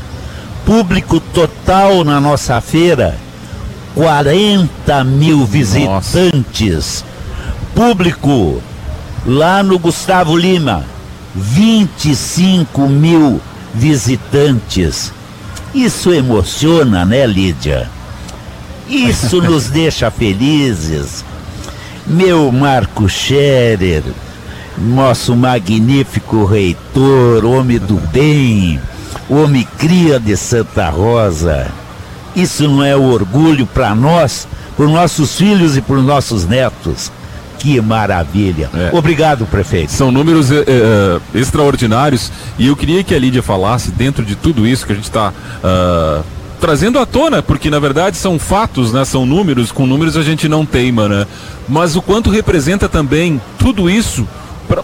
público total na nossa feira, 40 mil visitantes. Nossa. Público lá no Gustavo Lima, 25 mil visitantes. Isso emociona, né, Lídia? Isso nos deixa felizes. Meu Marco Scherer, nosso magnífico reitor, homem do bem, homem cria de Santa Rosa isso não é orgulho para nós, para os nossos filhos e para os nossos netos? Que maravilha. É. Obrigado, prefeito. São números é, é, extraordinários e eu queria que a Lídia falasse, dentro de tudo isso que a gente está uh, ah, trazendo à tona, porque na verdade são fatos, né? São números, com números a gente não teima, né? Mas o quanto representa também tudo isso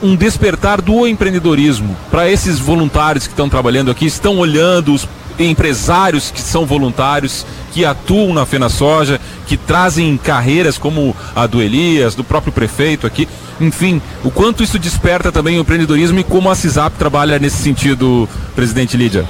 um despertar do empreendedorismo, para esses voluntários que estão trabalhando aqui, estão olhando os empresários que são voluntários, que atuam na Fena Soja, que trazem carreiras como a do Elias, do próprio prefeito aqui. Enfim, o quanto isso desperta também o empreendedorismo e como a CISAP trabalha nesse sentido, presidente Lídia?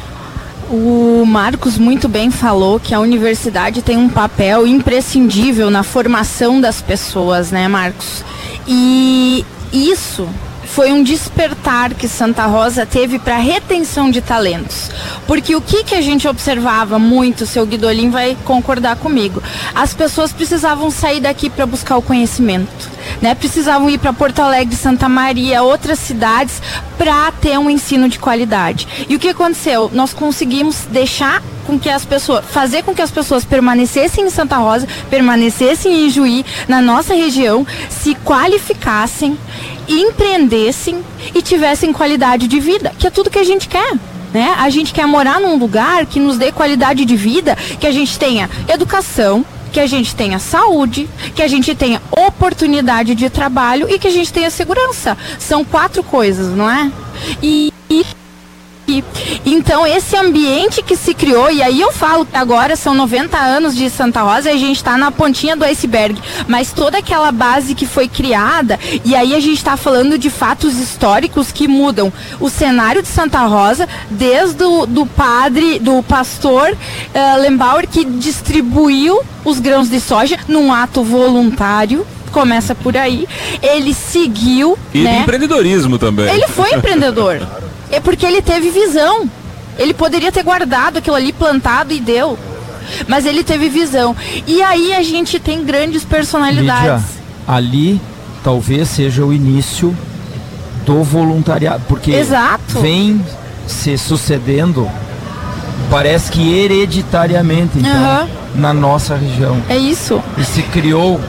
O Marcos muito bem falou que a universidade tem um papel imprescindível na formação das pessoas, né, Marcos? E isso foi um despertar que Santa Rosa teve para retenção de talentos. Porque o que, que a gente observava muito, seu Guidolin vai concordar comigo, as pessoas precisavam sair daqui para buscar o conhecimento. Né? Precisavam ir para Porto Alegre, Santa Maria, outras cidades para ter um ensino de qualidade. E o que aconteceu? Nós conseguimos deixar com que as pessoas, fazer com que as pessoas permanecessem em Santa Rosa, permanecessem em Juí, na nossa região, se qualificassem empreendessem e tivessem qualidade de vida, que é tudo que a gente quer. Né? A gente quer morar num lugar que nos dê qualidade de vida, que a gente tenha educação, que a gente tenha saúde, que a gente tenha oportunidade de trabalho e que a gente tenha segurança. São quatro coisas, não é? E, e então, esse ambiente que se criou, e aí eu falo que agora são 90 anos de Santa Rosa e a gente está na pontinha do iceberg, mas toda aquela base que foi criada, e aí a gente está falando de fatos históricos que mudam o cenário de Santa Rosa, desde o do padre, do pastor uh, Lembauer, que distribuiu os grãos de soja num ato voluntário começa por aí. Ele seguiu. E né? empreendedorismo também. Ele foi empreendedor. É porque ele teve visão. Ele poderia ter guardado aquilo ali plantado e deu. Mas ele teve visão. E aí a gente tem grandes personalidades. Lídia, ali talvez seja o início do voluntariado. Porque Exato. vem se sucedendo, parece que hereditariamente, então, uhum. na nossa região. É isso. E se criou,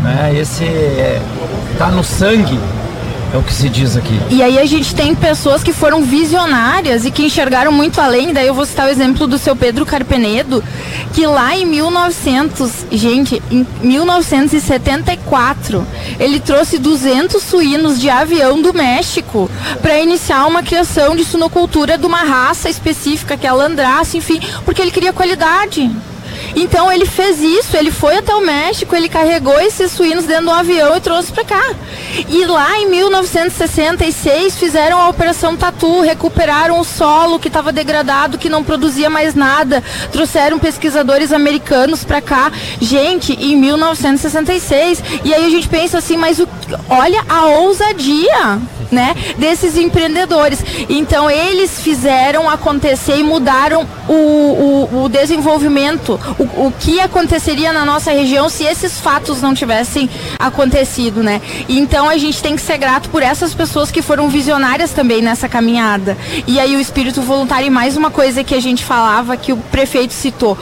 né? Esse é, tá no sangue é o que se diz aqui. E aí a gente tem pessoas que foram visionárias e que enxergaram muito além. Daí eu vou citar o exemplo do seu Pedro Carpenedo, que lá em 1900, gente, em 1974, ele trouxe 200 suínos de avião do México para iniciar uma criação de suinocultura de uma raça específica, que é a landraça, enfim, porque ele queria qualidade. Então ele fez isso, ele foi até o México, ele carregou esses suínos dentro do avião e trouxe para cá. E lá em 1966 fizeram a operação Tatu, recuperaram o solo que estava degradado, que não produzia mais nada, trouxeram pesquisadores americanos para cá. Gente, em 1966. E aí a gente pensa assim, mas o, olha a ousadia né, desses empreendedores. Então eles fizeram acontecer e mudaram o, o, o desenvolvimento, o, o, que aconteceria na nossa região se esses fatos não tivessem acontecido, né? Então a gente tem que ser grato por essas pessoas que foram visionárias também nessa caminhada. E aí o espírito voluntário, e mais uma coisa que a gente falava que o prefeito citou,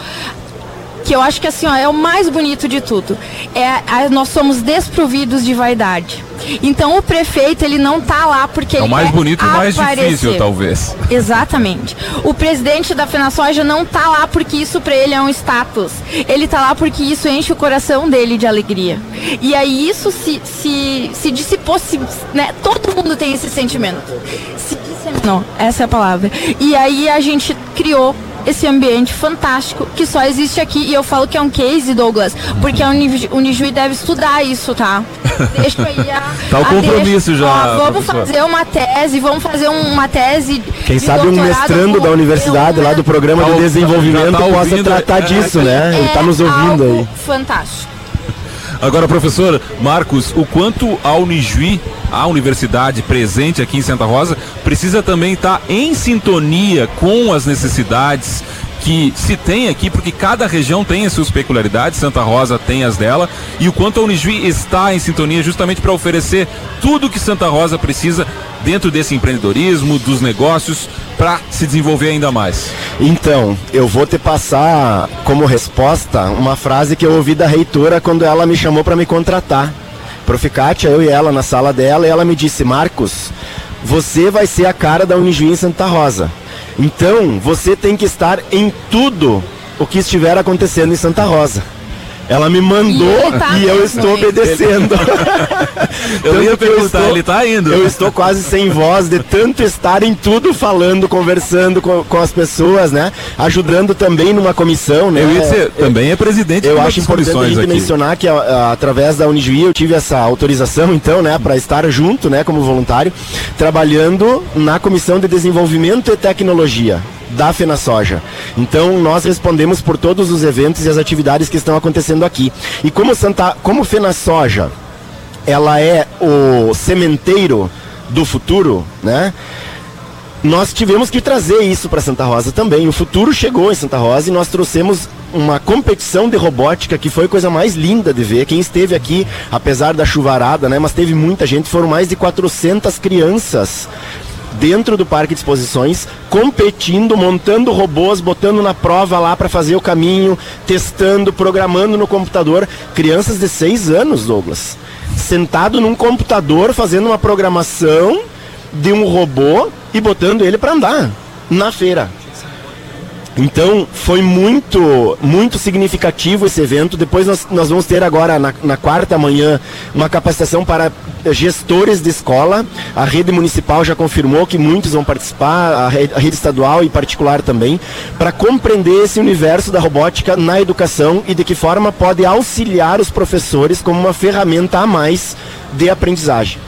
que eu acho que assim ó, é o mais bonito de tudo. É, a, nós somos desprovidos de vaidade. Então o prefeito ele não tá lá porque é o mais bonito e mais difícil talvez. Exatamente. O presidente da FenaSoja não tá lá porque isso para ele é um status. Ele tá lá porque isso enche o coração dele de alegria. E aí isso se se, se dissipou, se, né? Todo mundo tem esse sentimento. Se disseminou, essa é a palavra. E aí a gente criou esse ambiente fantástico que só existe aqui. E eu falo que é um case, Douglas, porque a Unijuí deve estudar isso, tá? Deixa aí a. Tá o compromisso deixa, já. Ó, vamos professor. fazer uma tese, vamos fazer uma tese. Quem sabe um mestrando da universidade, eu, lá do programa tá de desenvolvimento, tá possa tratar é, disso, é, né? Ele está nos ouvindo aí. Fantástico. Agora, professor Marcos, o quanto a Unijuí, a universidade presente aqui em Santa Rosa, precisa também estar em sintonia com as necessidades que se tem aqui, porque cada região tem as suas peculiaridades, Santa Rosa tem as dela, e o quanto a Unijuí está em sintonia justamente para oferecer tudo que Santa Rosa precisa dentro desse empreendedorismo, dos negócios, para se desenvolver ainda mais. Então, eu vou te passar como resposta uma frase que eu ouvi da reitora quando ela me chamou para me contratar. Proficátia, eu e ela na sala dela, e ela me disse: Marcos, você vai ser a cara da Unijuí em Santa Rosa. Então, você tem que estar em tudo o que estiver acontecendo em Santa Rosa. Ela me mandou e, tá e eu estou obedecendo. eu ia perguntar, eu estou, ele está indo. Eu estou quase sem voz de tanto estar em tudo, falando, conversando com, com as pessoas, né? Ajudando também numa comissão, né? Eu ia dizer, também é presidente Eu acho importante a gente aqui. mencionar que a, a, através da Unijuí eu tive essa autorização, então, né, para estar junto, né, como voluntário, trabalhando na comissão de desenvolvimento e tecnologia da FenaSoja. Então nós respondemos por todos os eventos e as atividades que estão acontecendo aqui. E como Santa, como FenaSoja, ela é o sementeiro do futuro, né? Nós tivemos que trazer isso para Santa Rosa também. O futuro chegou em Santa Rosa e nós trouxemos uma competição de robótica que foi a coisa mais linda de ver. Quem esteve aqui, apesar da chuvarada, né, mas teve muita gente, foram mais de 400 crianças dentro do parque de exposições, competindo, montando robôs, botando na prova lá para fazer o caminho, testando, programando no computador. Crianças de 6 anos, Douglas, sentado num computador fazendo uma programação de um robô e botando ele para andar na feira. Então foi muito, muito significativo esse evento. Depois nós, nós vamos ter agora na, na quarta manhã uma capacitação para gestores de escola. A rede municipal já confirmou que muitos vão participar, a rede, a rede estadual e particular também, para compreender esse universo da robótica na educação e de que forma pode auxiliar os professores como uma ferramenta a mais de aprendizagem.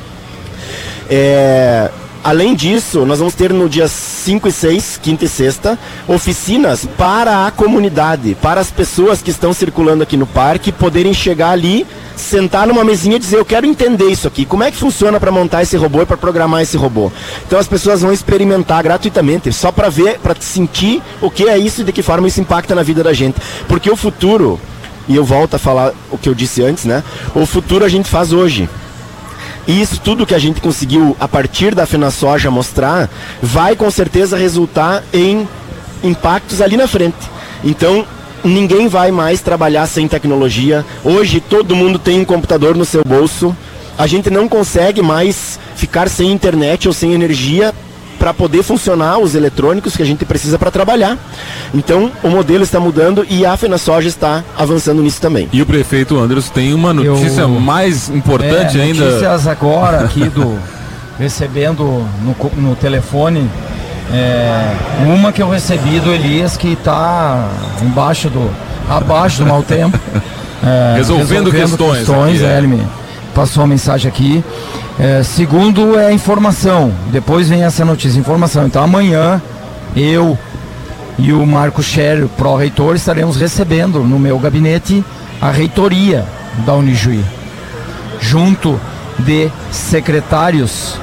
É, Além disso, nós vamos ter no dia 5 e 6, quinta e sexta, oficinas para a comunidade, para as pessoas que estão circulando aqui no parque poderem chegar ali, sentar numa mesinha e dizer: Eu quero entender isso aqui. Como é que funciona para montar esse robô e para programar esse robô? Então as pessoas vão experimentar gratuitamente, só para ver, para sentir o que é isso e de que forma isso impacta na vida da gente. Porque o futuro, e eu volto a falar o que eu disse antes, né? O futuro a gente faz hoje. E isso tudo que a gente conseguiu a partir da FenaSoja mostrar, vai com certeza resultar em impactos ali na frente. Então, ninguém vai mais trabalhar sem tecnologia. Hoje todo mundo tem um computador no seu bolso. A gente não consegue mais ficar sem internet ou sem energia para poder funcionar os eletrônicos que a gente precisa para trabalhar. Então, o modelo está mudando e a FenaSoja está avançando nisso também. E o prefeito Anderson tem uma notícia Eu, mais importante é, ainda. Notícias agora aqui do recebendo no, no telefone é, uma que eu recebi do Elias que está embaixo do abaixo do mau tempo. É, resolvendo, resolvendo, questões. questões aqui, é. Passou a mensagem aqui. É, segundo é informação. Depois vem essa notícia, informação. Então amanhã eu e o Marco Scher, pró-reitor, estaremos recebendo no meu gabinete a reitoria da Unijuí, junto de secretários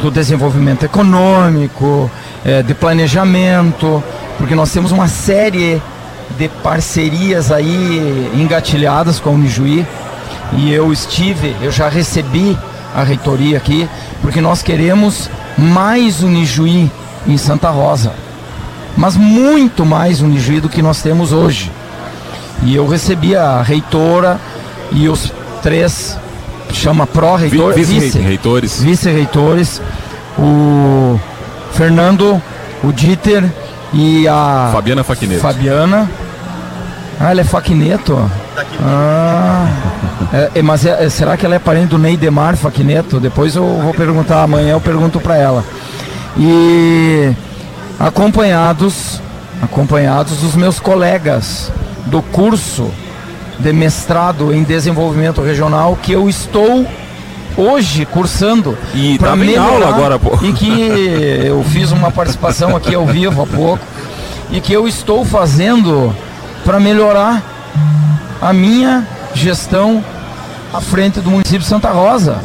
do desenvolvimento econômico, é, de planejamento, porque nós temos uma série de parcerias aí engatilhadas com a Unijuí e eu estive, eu já recebi a reitoria aqui, porque nós queremos mais Unijuí em Santa Rosa, mas muito mais Unijuí do que nós temos hoje. E eu recebi a reitora e os três, chama pró-reitor, vice-reitores, vice-reitores, o Fernando, o Dieter e a Fabiana Faquineto. Fabiana. Ah, ela é Faquineto. Ah, é, é, mas é, é, será que ela é parente do Neidemar Faquineto? Depois eu vou perguntar, amanhã eu pergunto para ela. E acompanhados, acompanhados dos meus colegas do curso de mestrado em desenvolvimento regional que eu estou hoje cursando e para tá aula agora pô. e que eu fiz uma participação aqui ao vivo há pouco e que eu estou fazendo para melhorar a minha gestão à frente do município de Santa Rosa.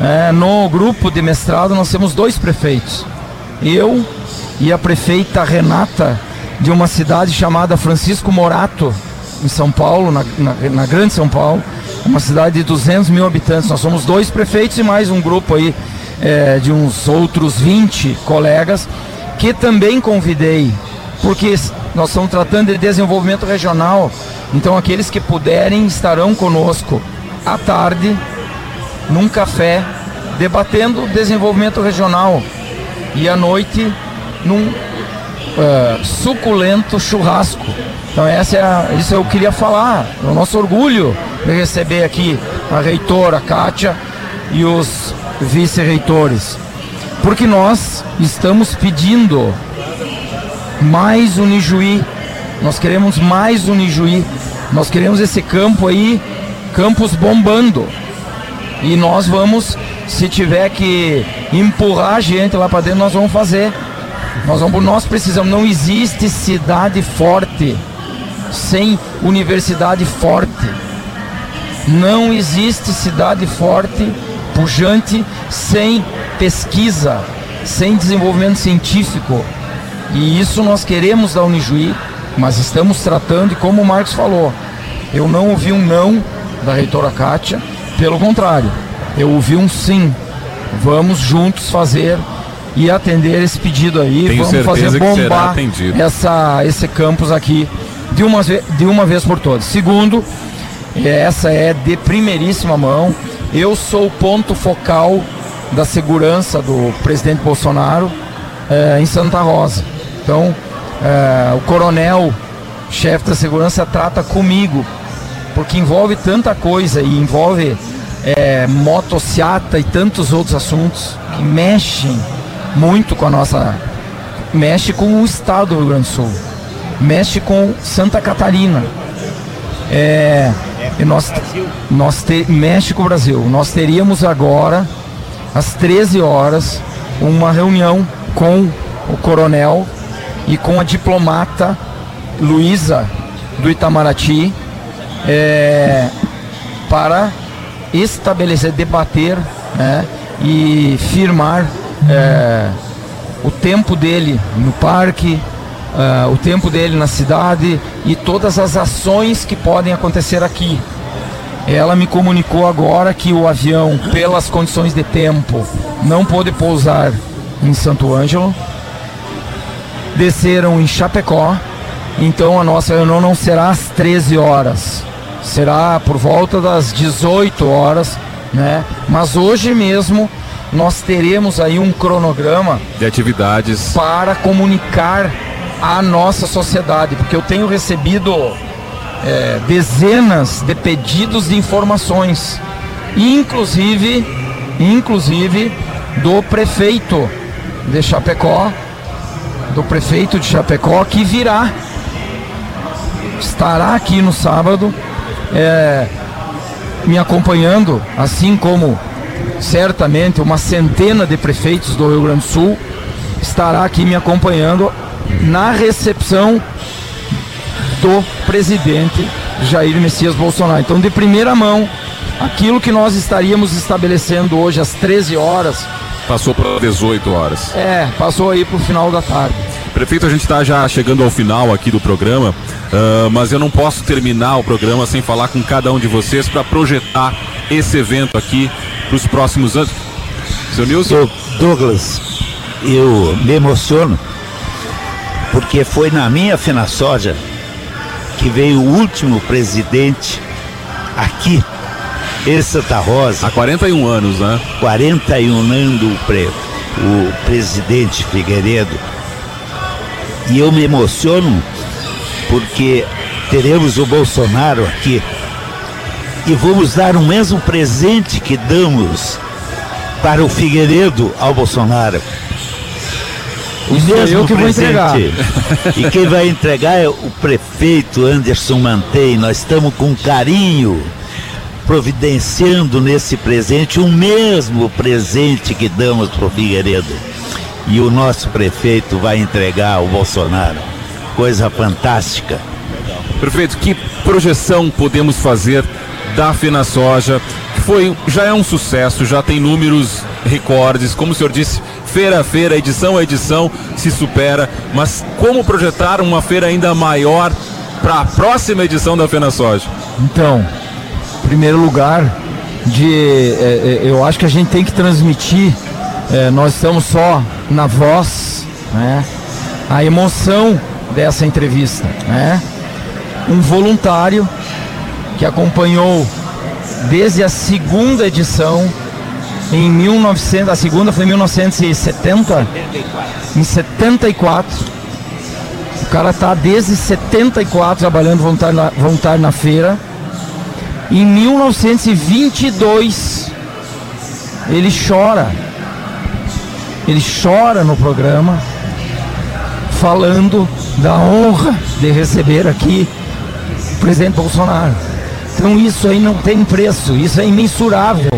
É, no grupo de mestrado nós temos dois prefeitos, eu e a prefeita Renata de uma cidade chamada Francisco Morato, em São Paulo, na, na, na, Grande São Paulo, uma cidade de 200 mil habitantes. Nós somos dois prefeitos e mais um grupo aí é, de uns outros 20 colegas que também convidei, porque nós estamos tratando de desenvolvimento regional. Então, aqueles que puderem estarão conosco à tarde, num café, debatendo desenvolvimento regional e à noite, num uh, suculento churrasco. Então essa é a, isso eu queria falar, o nosso orgulho de receber aqui a reitora Kátia e os vice-reitores. Porque nós estamos pedindo mais Unijuí, nós queremos mais Unijuí, nós queremos esse campo aí, campos bombando. E nós vamos, se tiver que empurrar a gente lá para dentro, nós vamos fazer. Nós, vamos, nós precisamos, não existe cidade forte sem universidade forte. Não existe cidade forte, pujante, sem pesquisa, sem desenvolvimento científico. E isso nós queremos da Unijuí, mas estamos tratando, e como o Marcos falou, eu não ouvi um não da reitora Kátia, pelo contrário, eu ouvi um sim. Vamos juntos fazer e atender esse pedido aí. Tenho Vamos fazer bombar essa, esse campus aqui de uma, de uma vez por todas. Segundo, essa é de primeiríssima mão. Eu sou o ponto focal da segurança do presidente Bolsonaro é, em Santa Rosa. Então, é, o coronel, chefe da segurança, trata comigo, porque envolve tanta coisa e envolve é, motociata e tantos outros assuntos que mexem muito com a nossa. mexe com o estado do Rio Grande do Sul, mexe com Santa Catarina. É, e nós, nós te, mexe com o Brasil. Nós teríamos agora, às 13 horas, uma reunião com o coronel e com a diplomata Luísa do Itamaraty é, para estabelecer, debater né, e firmar é, o tempo dele no parque, é, o tempo dele na cidade e todas as ações que podem acontecer aqui. Ela me comunicou agora que o avião, pelas condições de tempo, não pôde pousar em Santo Ângelo. Desceram em Chapecó. Então a nossa reunião não será às 13 horas, será por volta das 18 horas, né? Mas hoje mesmo nós teremos aí um cronograma de atividades para comunicar à nossa sociedade, porque eu tenho recebido é, dezenas de pedidos de informações, inclusive, inclusive do prefeito de Chapecó, do prefeito de Chapecó que virá estará aqui no sábado, é, me acompanhando, assim como certamente uma centena de prefeitos do Rio Grande do Sul estará aqui me acompanhando na recepção do presidente Jair Messias Bolsonaro. Então, de primeira mão, aquilo que nós estaríamos estabelecendo hoje às 13 horas. Passou para 18 horas. É, passou aí para o final da tarde. Prefeito, a gente está já chegando ao final aqui do programa, uh, mas eu não posso terminar o programa sem falar com cada um de vocês para projetar esse evento aqui para os próximos anos. Seu Nilson? Douglas, eu me emociono porque foi na minha Fena Soja que veio o último presidente aqui em Santa Rosa. Há 41 anos, né? 41 anos o, pre, o presidente Figueiredo. E eu me emociono porque teremos o Bolsonaro aqui e vamos dar o mesmo presente que damos para o Figueiredo ao Bolsonaro. O Isso mesmo que presente. vou entregar. E quem vai entregar é o prefeito Anderson Mantei. Nós estamos com carinho providenciando nesse presente o mesmo presente que damos para o Figueiredo. E o nosso prefeito vai entregar ao Bolsonaro. Coisa fantástica. Prefeito, que projeção podemos fazer da Fena Soja, que foi, já é um sucesso, já tem números recordes, como o senhor disse, feira a feira, edição a edição se supera, mas como projetar uma feira ainda maior para a próxima edição da Fena Soja? Então, primeiro lugar, de, é, eu acho que a gente tem que transmitir, é, nós estamos só na voz, né, a emoção dessa entrevista, né? Um voluntário que acompanhou desde a segunda edição em 1900, a segunda foi em 1970, em 74. O cara tá desde 74 trabalhando voluntário na, voluntário na feira. Em 1922 ele chora. Ele chora no programa falando da honra de receber aqui o presidente Bolsonaro. Então isso aí não tem preço, isso é imensurável.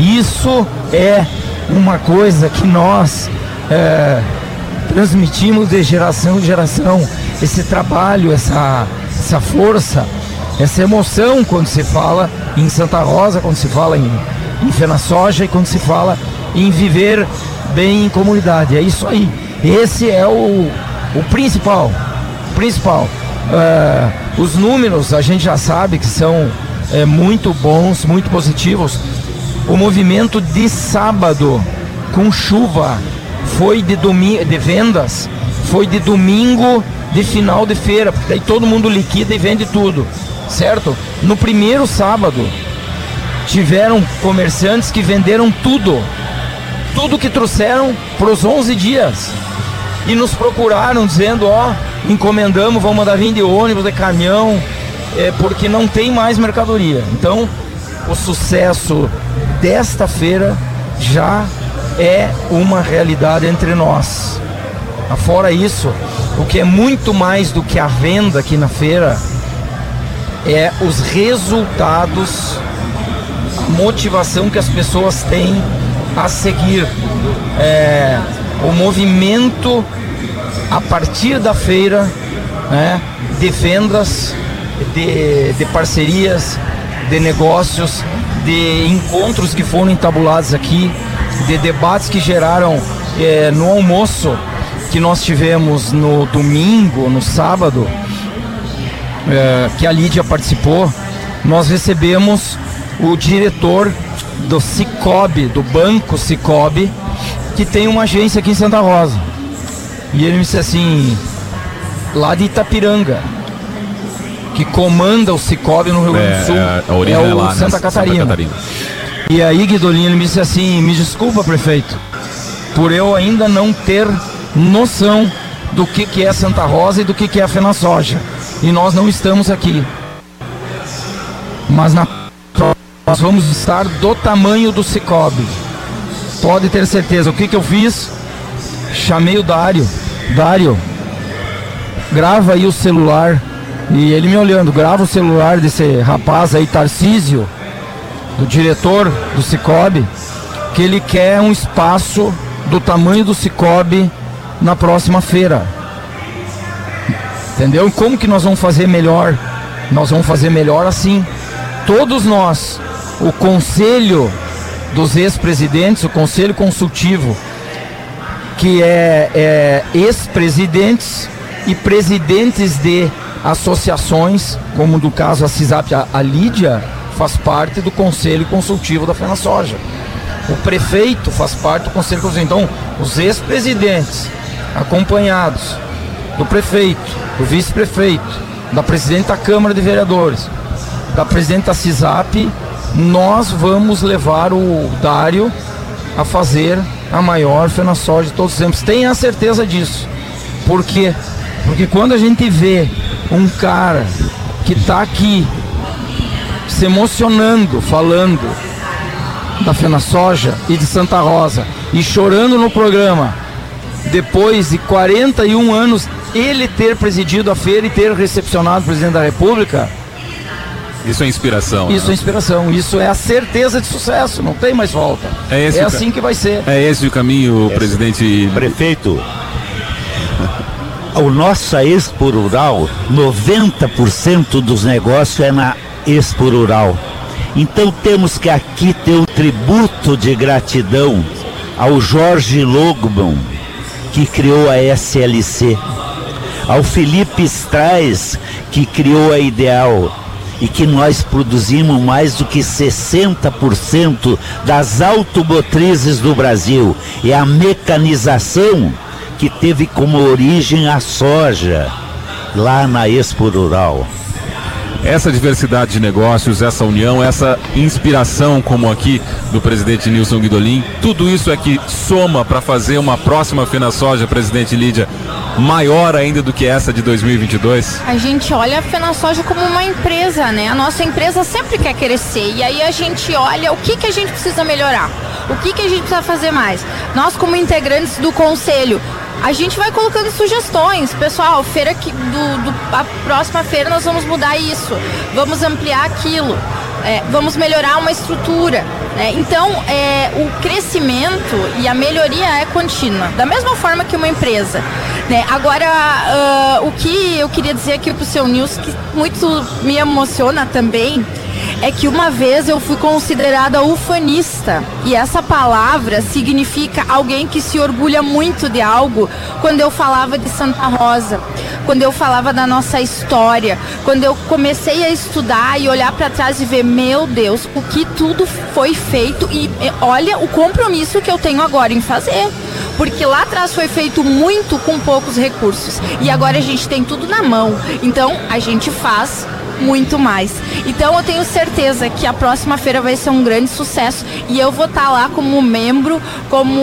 Isso é uma coisa que nós é, transmitimos de geração em geração. Esse trabalho, essa, essa força, essa emoção quando se fala em Santa Rosa, quando se fala em, em Fena Soja e quando se fala em viver bem em comunidade. É isso aí. Esse é o, o principal. Principal. Uh, os números a gente já sabe que são é, muito bons, muito positivos. O movimento de sábado com chuva foi de de vendas, foi de domingo de final de feira, porque daí todo mundo liquida e vende tudo, certo? No primeiro sábado tiveram comerciantes que venderam tudo, tudo que trouxeram para os 11 dias e nos procuraram dizendo, ó, encomendamos, vamos mandar vir de ônibus, de caminhão, é, porque não tem mais mercadoria. Então, o sucesso desta feira já é uma realidade entre nós. Fora isso, o que é muito mais do que a venda aqui na feira é os resultados, a motivação que as pessoas têm a seguir. É, o movimento a partir da feira né, de vendas, de, de parcerias, de negócios, de encontros que foram entabulados aqui, de debates que geraram é, no almoço que nós tivemos no domingo, no sábado, é, que a Lídia participou, nós recebemos o diretor do Cicobi, do Banco Cicobi, que tem uma agência aqui em Santa Rosa. E ele me disse assim, lá de Itapiranga, que comanda o Cicobi no Rio Grande do é, Sul, é, é, é o lá, Santa, né? Catarina. Santa Catarina. E aí, Guidolin, ele me disse assim, me desculpa, prefeito, por eu ainda não ter noção do que, que é Santa Rosa e do que, que é a Fena Soja. E nós não estamos aqui. Mas na nós vamos estar do tamanho do Cicobi. Pode ter certeza. O que, que eu fiz? Chamei o Dário. Dário, grava aí o celular E ele me olhando, grava o celular desse rapaz aí, Tarcísio, do diretor do Cicobi, que ele quer um espaço do tamanho do Cicobi na próxima feira. Entendeu? Como que nós vamos fazer melhor? Nós vamos fazer melhor assim. Todos nós, o conselho dos ex-presidentes, o conselho consultivo, que é, é ex-presidentes e presidentes de associações, como do caso a CISAP, a, a Lídia faz parte do conselho consultivo da Fena Soja. O prefeito faz parte do conselho consultivo. Então, os ex-presidentes, acompanhados do prefeito, do vice-prefeito, da presidente da Câmara de Vereadores, da presidente da CISAP, nós vamos levar o Dário a fazer a maior FenaSol de todos os tempos. Tenha certeza disso. Por quê? Porque quando a gente vê um cara que está aqui se emocionando, falando da Fena Soja e de Santa Rosa e chorando no programa, depois de 41 anos ele ter presidido a feira e ter recepcionado o presidente da República. Isso é inspiração. Isso né? é inspiração. Isso é a certeza de sucesso. Não tem mais volta. É, esse é assim que vai ser. É esse o caminho, presidente. Prefeito, o nosso Expo Rural, 90% dos negócios é na Expo Rural. Então temos que aqui ter um tributo de gratidão ao Jorge Logman, que criou a SLC, ao Felipe Strais, que criou a Ideal, e que nós produzimos mais do que 60% das automotrizes do Brasil. É a mecanização que teve como origem a soja, lá na Expo Rural. Essa diversidade de negócios, essa união, essa inspiração, como aqui do presidente Nilson Guidolin, tudo isso é que soma para fazer uma próxima Fena Soja, presidente Lídia, maior ainda do que essa de 2022? A gente olha a FenaSoja como uma empresa, né? A nossa empresa sempre quer crescer e aí a gente olha o que, que a gente precisa melhorar, o que, que a gente precisa fazer mais. Nós, como integrantes do conselho, a gente vai colocando sugestões. Pessoal, feira que do, do, a próxima feira nós vamos mudar isso, vamos ampliar aquilo, é, vamos melhorar uma estrutura. Né? Então, é, o crescimento e a melhoria é contínua, da mesma forma que uma empresa. Né? Agora, uh, o que eu queria dizer aqui para o seu News, que muito me emociona também, é que uma vez eu fui considerada ufanista e essa palavra significa alguém que se orgulha muito de algo quando eu falava de Santa Rosa, quando eu falava da nossa história, quando eu comecei a estudar e olhar para trás e ver, meu Deus, o que tudo foi feito e olha o compromisso que eu tenho agora em fazer. Porque lá atrás foi feito muito com poucos recursos e agora a gente tem tudo na mão. Então a gente faz muito mais. Então eu tenho certeza que a próxima feira vai ser um grande sucesso e eu vou estar lá como membro, como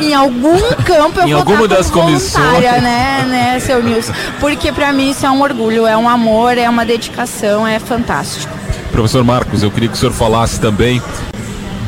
em algum campo eu em vou alguma estar das como comissões. voluntária, né, né, seu Nilson? Porque para mim isso é um orgulho, é um amor, é uma dedicação, é fantástico. Professor Marcos, eu queria que o senhor falasse também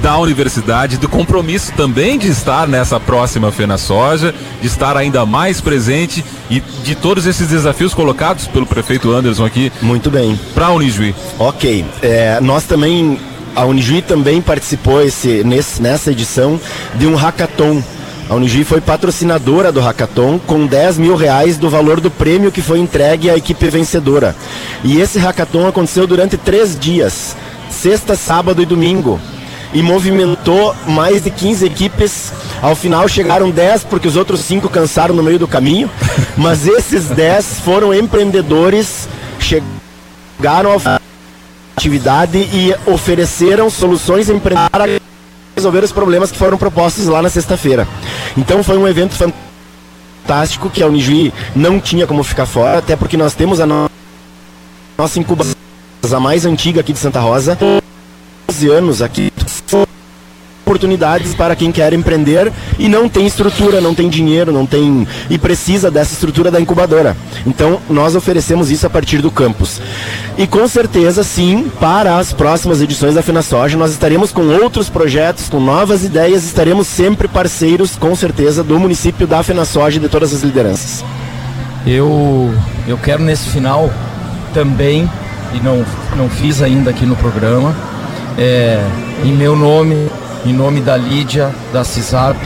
da universidade, do compromisso também de estar nessa próxima Fena Soja, de estar ainda mais presente e de todos esses desafios colocados pelo prefeito Anderson aqui Muito bem. para a Unijuí. Ok. É, nós também, a Unijuí também participou esse, nesse, nessa edição de um hackathon. A Unijuí foi patrocinadora do hackathon com 10 mil reais do valor do prêmio que foi entregue à equipe vencedora. E esse hackathon aconteceu durante três dias, sexta, sábado e domingo. E movimentou mais de 15 equipes. Ao final chegaram 10, porque os outros cinco cansaram no meio do caminho. Mas esses 10 foram empreendedores, chegaram à atividade e ofereceram soluções empreendedoras para resolver os problemas que foram propostos lá na sexta-feira. Então foi um evento fantástico que a Unijuí não tinha como ficar fora, até porque nós temos a no- nossa incubadora, a mais antiga aqui de Santa Rosa, 12 anos aqui, oportunidades para quem quer empreender e não tem estrutura, não tem dinheiro, não tem e precisa dessa estrutura da incubadora. Então, nós oferecemos isso a partir do campus. E com certeza, sim, para as próximas edições da FenaSoja, nós estaremos com outros projetos, com novas ideias, estaremos sempre parceiros, com certeza, do município da FenaSoja e de todas as lideranças. eu, eu quero nesse final também, e não, não fiz ainda aqui no programa, é, em meu nome, em nome da Lídia, da CISAP,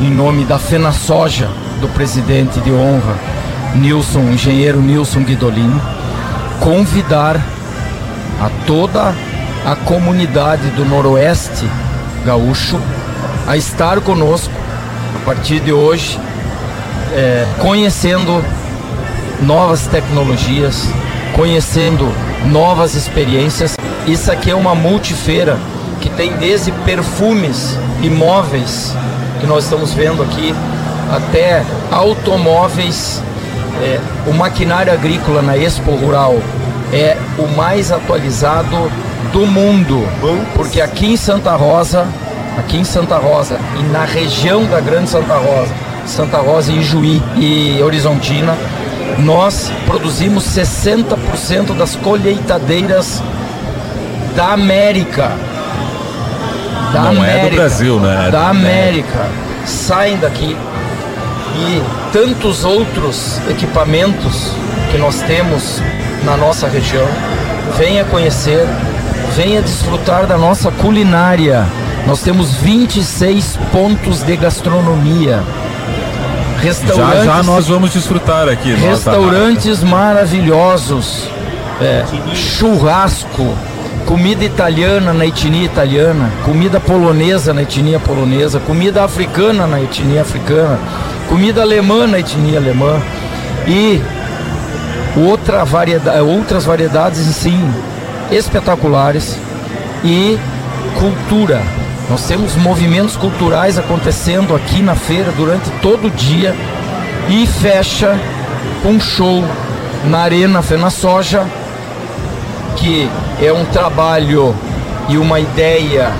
em nome da Fena Soja, do presidente de honra, Nilson, engenheiro Nilson Guidolin, convidar a toda a comunidade do Noroeste Gaúcho a estar conosco a partir de hoje, é, conhecendo novas tecnologias, conhecendo novas experiências. Isso aqui é uma multifeira que tem desde perfumes, imóveis, que nós estamos vendo aqui, até automóveis. É, o maquinário agrícola na Expo Rural é o mais atualizado do mundo, porque aqui em Santa Rosa, aqui em Santa Rosa e na região da Grande Santa Rosa, Santa Rosa e Juí e Horizontina, nós produzimos 60% das colheitadeiras da América. Da Não América, é do Brasil, né? É da América. Saem daqui. E tantos outros equipamentos que nós temos na nossa região. Venha conhecer, venha desfrutar da nossa culinária. Nós temos 26 pontos de gastronomia Restaurantes, já já nós vamos desfrutar aqui. Restaurantes maravilhosos, é, churrasco, comida italiana na etnia italiana, comida polonesa na etnia polonesa, comida africana na etnia africana, comida alemã na etnia alemã e outra variedade, outras variedades sim espetaculares e cultura nós temos movimentos culturais acontecendo aqui na feira durante todo o dia e fecha com um show na Arena Fena Soja, que é um trabalho e uma ideia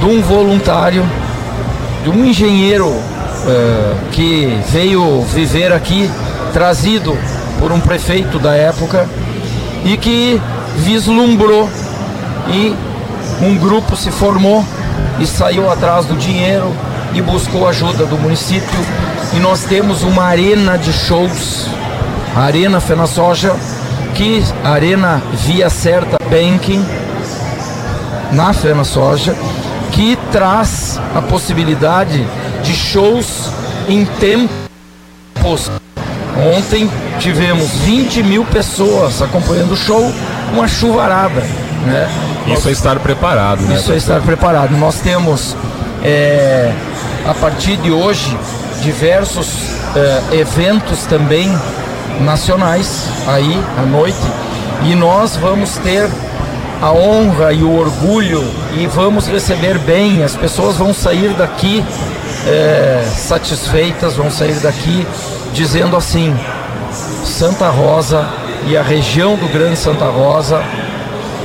de um voluntário, de um engenheiro uh, que veio viver aqui, trazido por um prefeito da época e que vislumbrou e um grupo se formou e saiu atrás do dinheiro e buscou ajuda do município. E nós temos uma arena de shows, a Arena Fena Soja, que Arena Via Certa Banking, na Fena Soja, que traz a possibilidade de shows em tempos. Ontem tivemos 20 mil pessoas acompanhando o show, uma chuvarada. Né? Isso é estar preparado, né? Isso é estar preparado. Nós temos, é, a partir de hoje, diversos é, eventos também nacionais aí à noite e nós vamos ter a honra e o orgulho e vamos receber bem. As pessoas vão sair daqui é, satisfeitas, vão sair daqui dizendo assim: Santa Rosa e a região do Grande Santa Rosa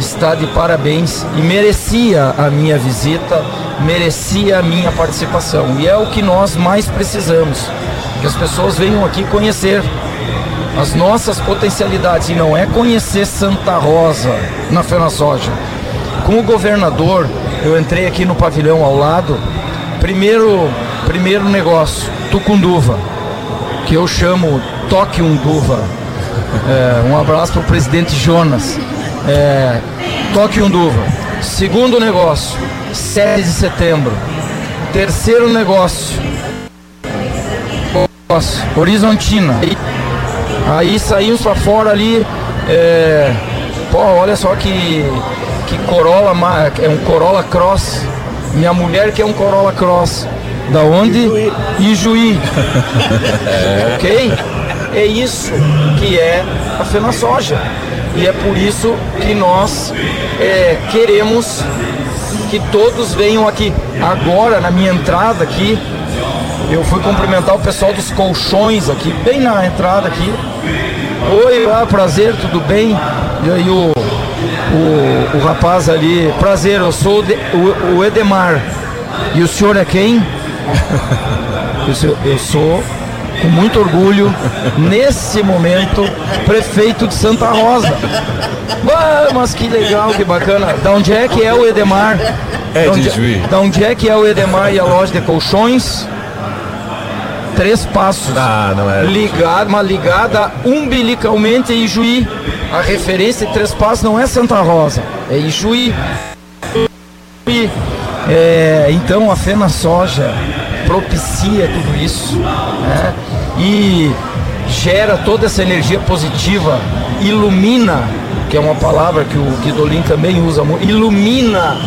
está de parabéns e merecia a minha visita, merecia a minha participação. E é o que nós mais precisamos, que as pessoas venham aqui conhecer as nossas potencialidades e não é conhecer Santa Rosa na Fena Soja. Com o governador, eu entrei aqui no pavilhão ao lado. Primeiro, primeiro negócio, Tucunduva, que eu chamo Toque Unduva. É, um abraço para o presidente Jonas. É, Toque Unduva. Segundo negócio, 7 de setembro. Terceiro negócio, Horizontina. Aí saímos para fora ali. É, pô, olha só que, que Corolla, é um Corolla Cross. Minha mulher que é um Corolla Cross. Da onde? Ijuí. Ijuí. é. ok? É isso que é a Fena Soja. E é por isso que nós é, queremos que todos venham aqui. Agora, na minha entrada aqui, eu fui cumprimentar o pessoal dos colchões aqui, bem na entrada aqui. Oi, ah, prazer, tudo bem? E aí o, o, o rapaz ali, prazer, eu sou o, o Edemar. E o senhor é quem? eu, eu sou com muito orgulho, nesse momento, prefeito de Santa Rosa. Ah, mas que legal, que bacana. Da onde é que é o Edemar? É da onde, de da onde é que é o Edemar e a loja de colchões? Três Passos. Ah, não é. Ligada, uma ligada umbilicalmente em Ijuí. A referência de Três Passos não é Santa Rosa, é Ijuí. É, então a Fena Soja propicia tudo isso né? e gera toda essa energia positiva, ilumina, que é uma palavra que o Guidolin também usa muito, ilumina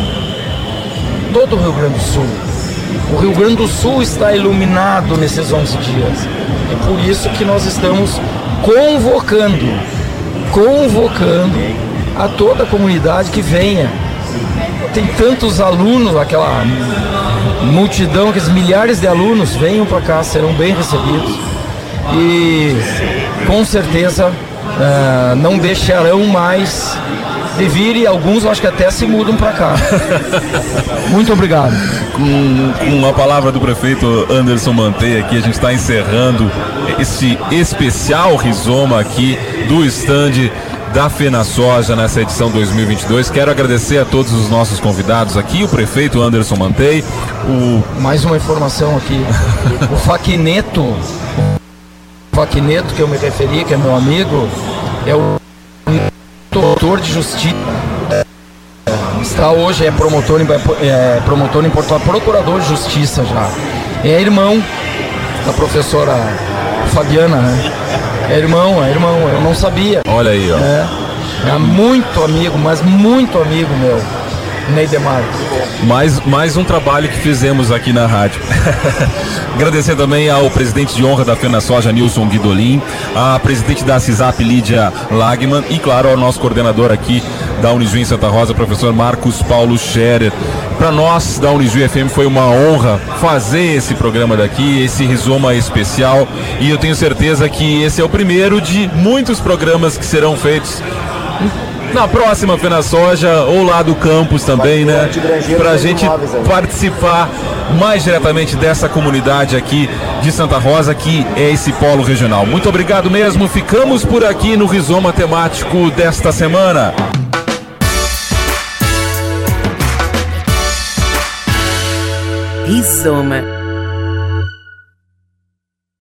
todo o Rio Grande do Sul. O Rio Grande do Sul está iluminado nesses 11 dias. É por isso que nós estamos convocando, convocando a toda a comunidade que venha. Tem tantos alunos, aquela multidão, aqueles milhares de alunos venham para cá, serão bem recebidos. E com certeza uh, não deixarão mais de vir e alguns eu acho que até se mudam para cá. Muito obrigado. Com, com a palavra do prefeito Anderson Manteia aqui, a gente está encerrando esse especial rizoma aqui do estande da Fena Soja nessa edição 2022. Quero agradecer a todos os nossos convidados aqui, o prefeito Anderson Mantei, o mais uma informação aqui, o Faquineto, o Faquineto que eu me referi, que é meu amigo, é o doutor de justiça. Está hoje, é promotor em, é, promotor em Porto procurador de justiça já. É irmão da professora Fabiana, né? É irmão, é irmão, eu não sabia. Olha aí, ó. É, é muito amigo, mas muito amigo meu. Neidemar. Mais, mais um trabalho que fizemos aqui na rádio. Agradecer também ao presidente de honra da Fena Soja, Nilson Guidolin, a presidente da CISAP, Lídia Lagman, e claro, ao nosso coordenador aqui da Unijuí Santa Rosa, professor Marcos Paulo Scherer. Para nós da Unijuí FM foi uma honra fazer esse programa daqui, esse rizoma especial, e eu tenho certeza que esse é o primeiro de muitos programas que serão feitos na próxima Fena Soja ou lá do campus também, né? Para a gente participar mais diretamente dessa comunidade aqui de Santa Rosa, que é esse polo regional. Muito obrigado mesmo. Ficamos por aqui no Rizoma Temático desta semana. Rizoma